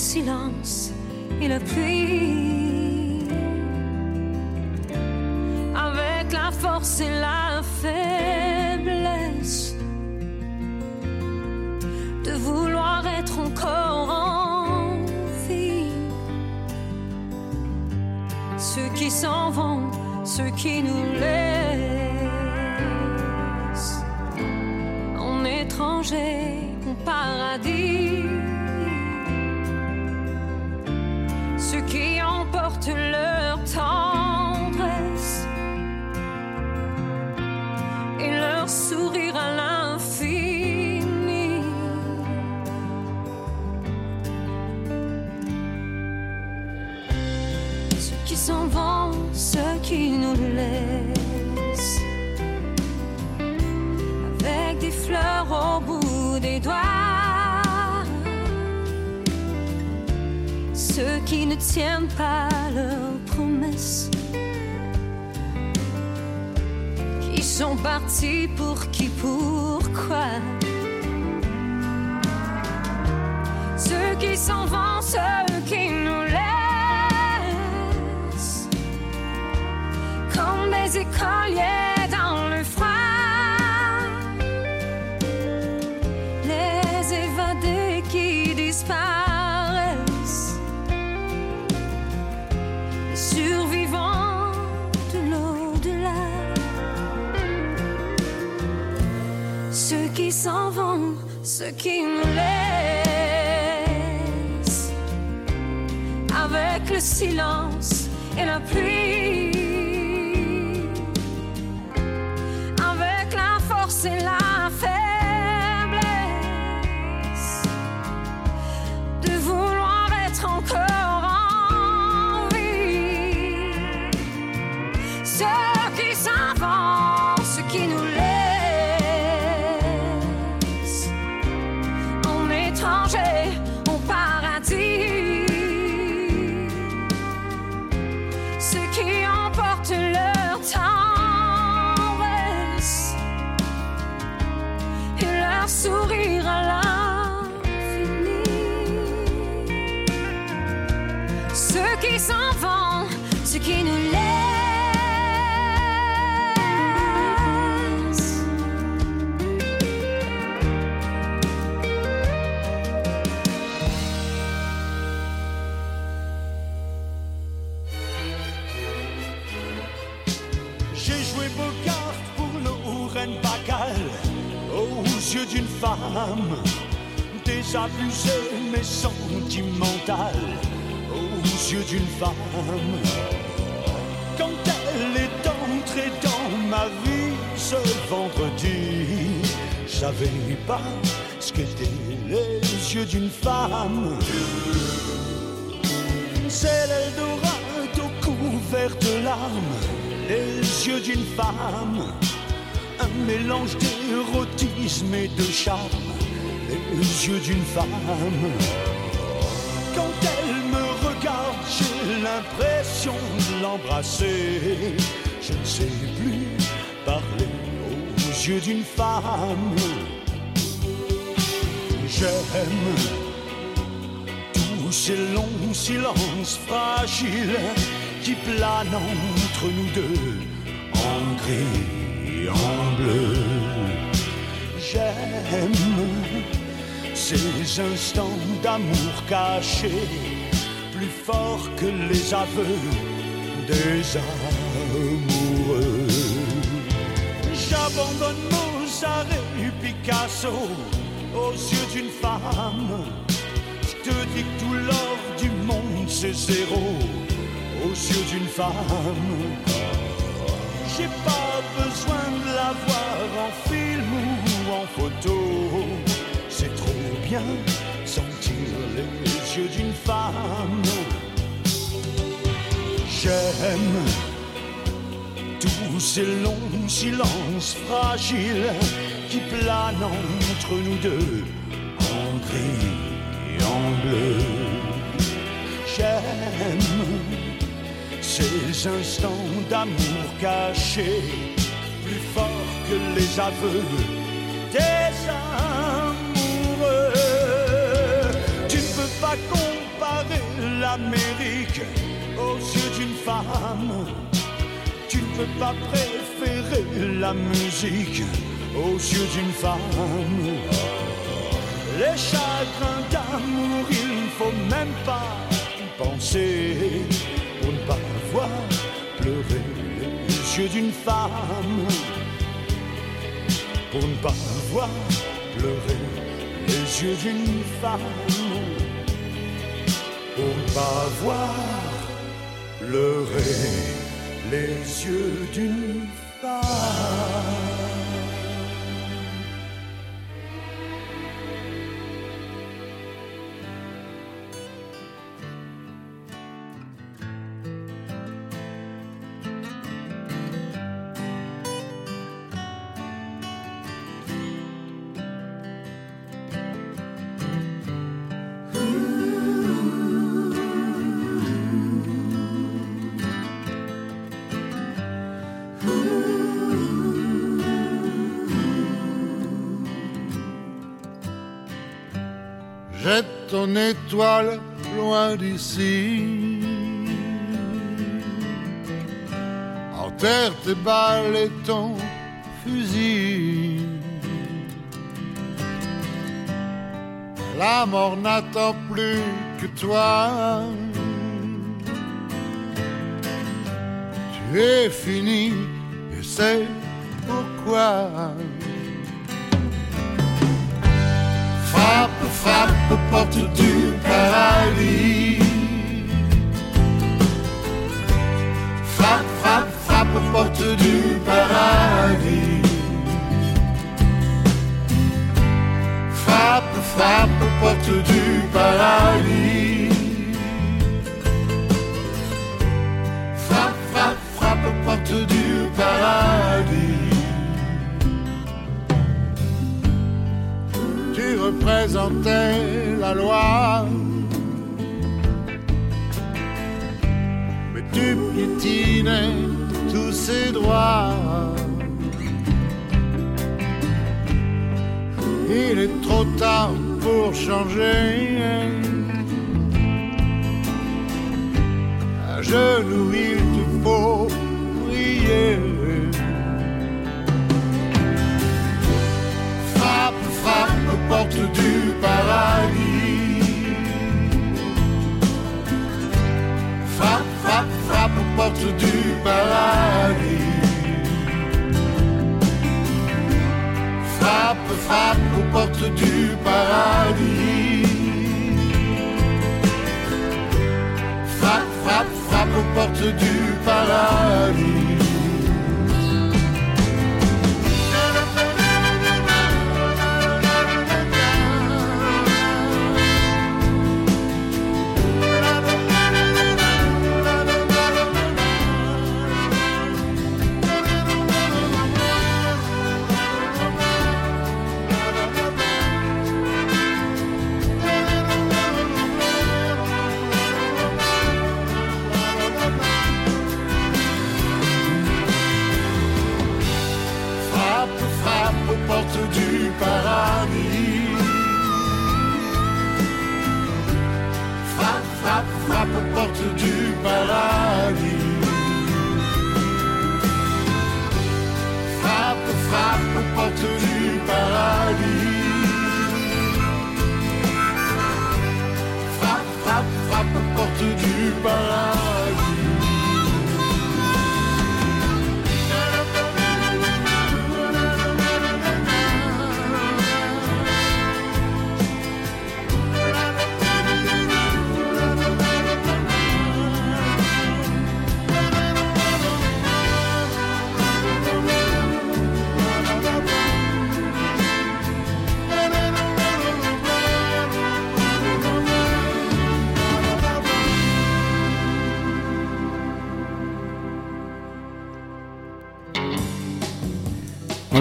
Speaker 3: Silence et la pluie, avec la force et la faiblesse de vouloir être encore en vie. Ceux qui s'en vont, ceux qui nous laissent en étranger, en paradis. Tiennent pas leurs promesses, qui sont partis pour qui, pourquoi. En
Speaker 18: femme désabusée mais sentimentale aux yeux d'une femme. Quand elle est entrée dans ma vie ce vendredi, je savais pas ce qu'étaient les yeux d'une femme. C'est l'Eldorado couvert de larmes, les yeux d'une femme, mélange d'érotisme et de charme, les yeux d'une femme. Quand elle me regarde, j'ai l'impression de l'embrasser. Je ne sais plus parler aux yeux d'une femme. J'aime tous ces longs silences fragiles qui planent entre nous deux, en gris J'aime ces instants d'amour cachés plus fort que les aveux des amoureux. J'abandonne Mozart et Picasso aux yeux d'une femme. Je te dis que tout l'or du monde c'est zéro aux yeux d'une femme. J'ai pas besoin de la voir en film ou en photo. C'est trop bien sentir les yeux d'une femme. J'aime tous ces longs silences fragiles qui planent entre nous deux, en gris et en bleu. J'aime ces instants d'amour cachés, plus forts que les aveux des amoureux. Tu ne peux pas comparer l'Amérique aux yeux d'une femme. Tu ne peux pas préférer la musique aux yeux d'une femme. Les chagrins d'amour, il ne faut même pas y penser pour ne pas voir pleurer les yeux d'une femme. Pour ne pas voir pleurer les yeux d'une femme. Pour ne pas voir pleurer les yeux d'une femme.
Speaker 5: Étoile loin d'ici. Enterre tes balles et ton fusil. La mort n'attend plus que toi. Tu es fini et c'est pourquoi. Porte du paradis. Frappe, frappe, frappe, porte du paradis. Frappe, frappe, porte du paradis. Tu représentais la loi. Mais tu piétinais tous ses droits. Il est trop tard pour changer. À genoux, il te faut prier. Porte du paradis. Frappe, frappe, frappe, porte du paradis. Frappe, frappe, porte du paradis. Frappe, frappe, frappe, porte du paradis.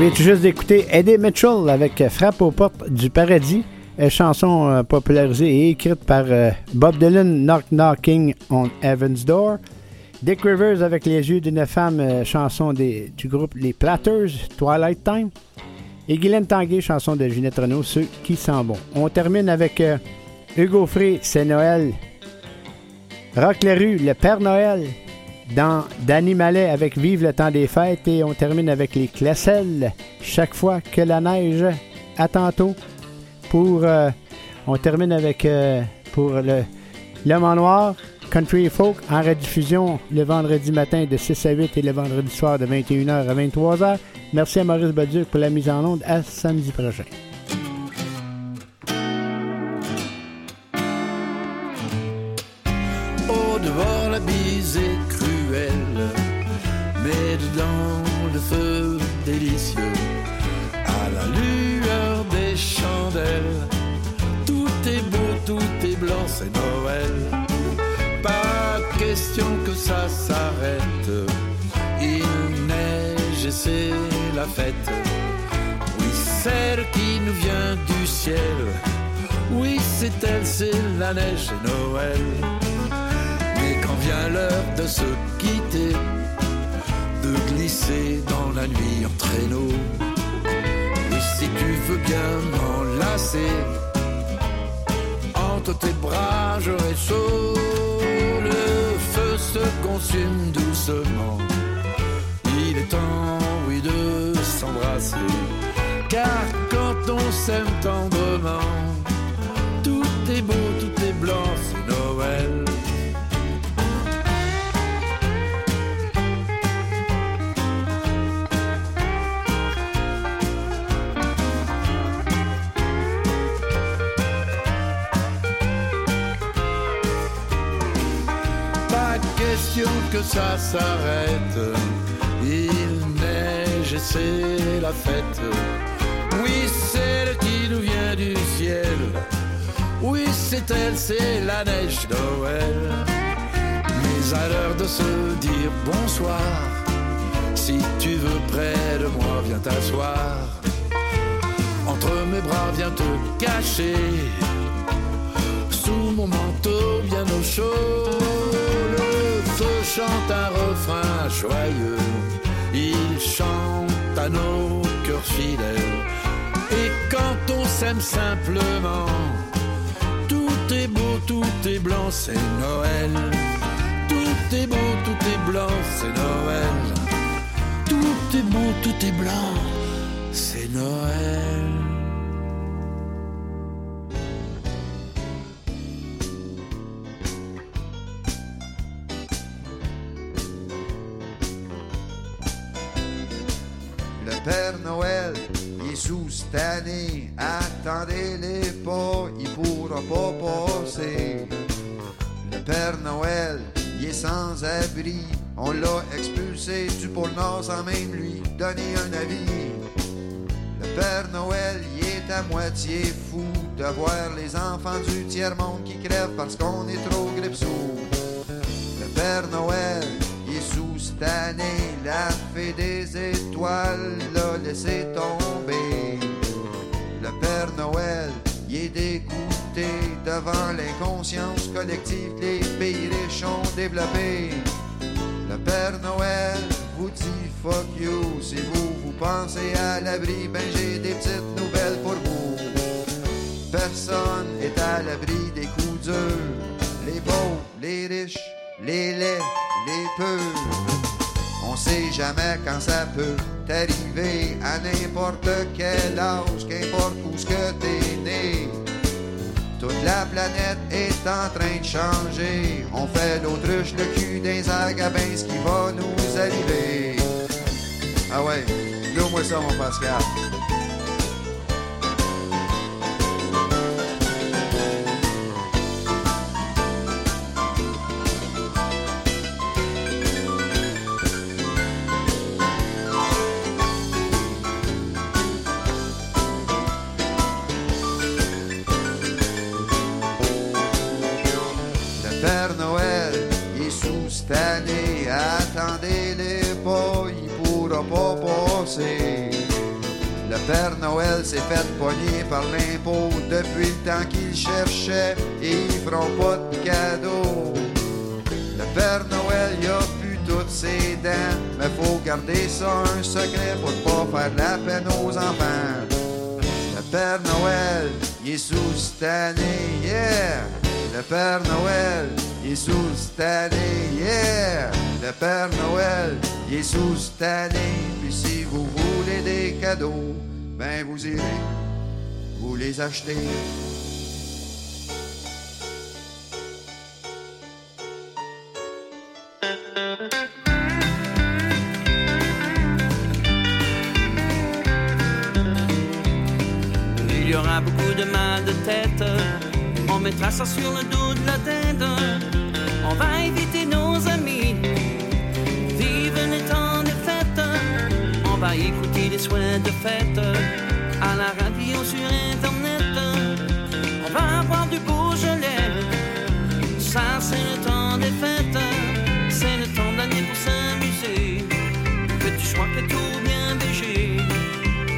Speaker 1: Vient tout juste d'écouter Eddie Mitchell avec Frappe aux portes du paradis, euh, chanson euh, popularisée et écrite par euh, Bob Dylan, Knock Knocking on Heaven's Door. Dick Rivers avec Les yeux d'une femme, chanson du groupe Les Platters, Twilight Time. Et Guylaine Tanguay, chanson de Ginette Renault, Ceux qui s'en vont. On termine avec Hugo Frey, C'est Noël. Rock Leroux, Le Père Noël. Dans Danny Mallet avec Vive le temps des fêtes. Et on termine avec les Classelles. Chaque fois que la neige. À tantôt. Pour. euh, on termine avec. euh, pour le. L'homme en noir. Country Folk en rediffusion le vendredi matin de 6 à 8 et le vendredi soir de 21h à 23h. Merci à Maurice Baduc pour la mise en onde. À samedi prochain.
Speaker 7: Fête. Oui, celle qui nous vient du ciel. Oui, c'est elle, c'est la neige, c'est Noël. Mais quand vient l'heure de se quitter, de glisser dans la nuit en traîneau, oui, si tu veux bien m'enlacer, entre tes bras j'aurai chaud, le feu se consume doucement. Il est temps, car quand on s'aime tendrement, tout est beau, tout est blanc, c'est Noël. Pas question que ça s'arrête. C'est la fête. Oui, c'est elle qui nous vient du ciel. Oui, c'est elle, c'est la neige Noël. Mais à l'heure de se dire bonsoir, si tu veux près de moi, viens t'asseoir. Entre mes bras, viens te cacher. Sous mon manteau, bien au chaud. Le feu chante un refrain joyeux. Chante à nos cœurs fidèles. Et quand on s'aime simplement, tout est beau, tout est blanc, c'est Noël. Tout est beau, tout est blanc, c'est Noël. Tout est beau, tout est blanc, c'est Noël.
Speaker 8: Père Noël, il est sous année. Attendez-les pas, il pourra pas passer. Le Père Noël, il est sans abri. On l'a expulsé du pôle Nord sans même lui donner un avis. Le Père Noël, il est à moitié fou de voir les enfants du tiers-monde qui crèvent parce qu'on est trop grippe. Le Père Noël, il est année, la des étoiles l'a laissé tomber. Le Père Noël, il est dégoûté devant l'inconscience collective que les pays riches ont développée. Le Père Noël vous dit fuck you si vous vous pensez à l'abri, ben j'ai des petites nouvelles pour vous. Personne est à l'abri des coups durs. Les beaux, les riches, les laids, les peu. On sait jamais quand ça peut t'arriver à n'importe quel âge, qu'importe où ce que t'es né. Toute la planète est en train de changer. On fait l'autruche, le cul des agabins, ce qui va nous arriver. Ah ouais, loue-moi ça, mon Pascal. Noël s'est fait pogner par l'impôt depuis le temps qu'il cherchait et ils feront pas de cadeaux. Le Père Noël, il a pu toutes ses dents, mais faut garder ça un secret pour pas faire la peine aux enfants. Le Père Noël, il est sous cette yeah! Le Père Noël, il est sous cette yeah! Le Père Noël, il est sous cette. Puis si vous voulez des cadeaux, ben vous irez, vous les achetez.
Speaker 19: Il y aura beaucoup de mal de tête. On mettra ça sur le dos de la tête. On va éviter nos amis. Écouter des souhaits de fête. À la radio, sur internet. On va avoir du Beaujolais. Ça, c'est le temps des fêtes. C'est le temps d'année pour s'amuser. Que tu sois que tout bien végé.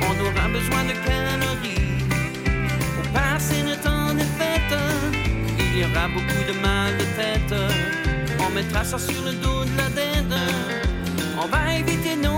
Speaker 19: On aura besoin de calories pour passer le temps des fêtes. Il y aura beaucoup de mal de tête. On mettra ça sur le dos de la dette. On va éviter nos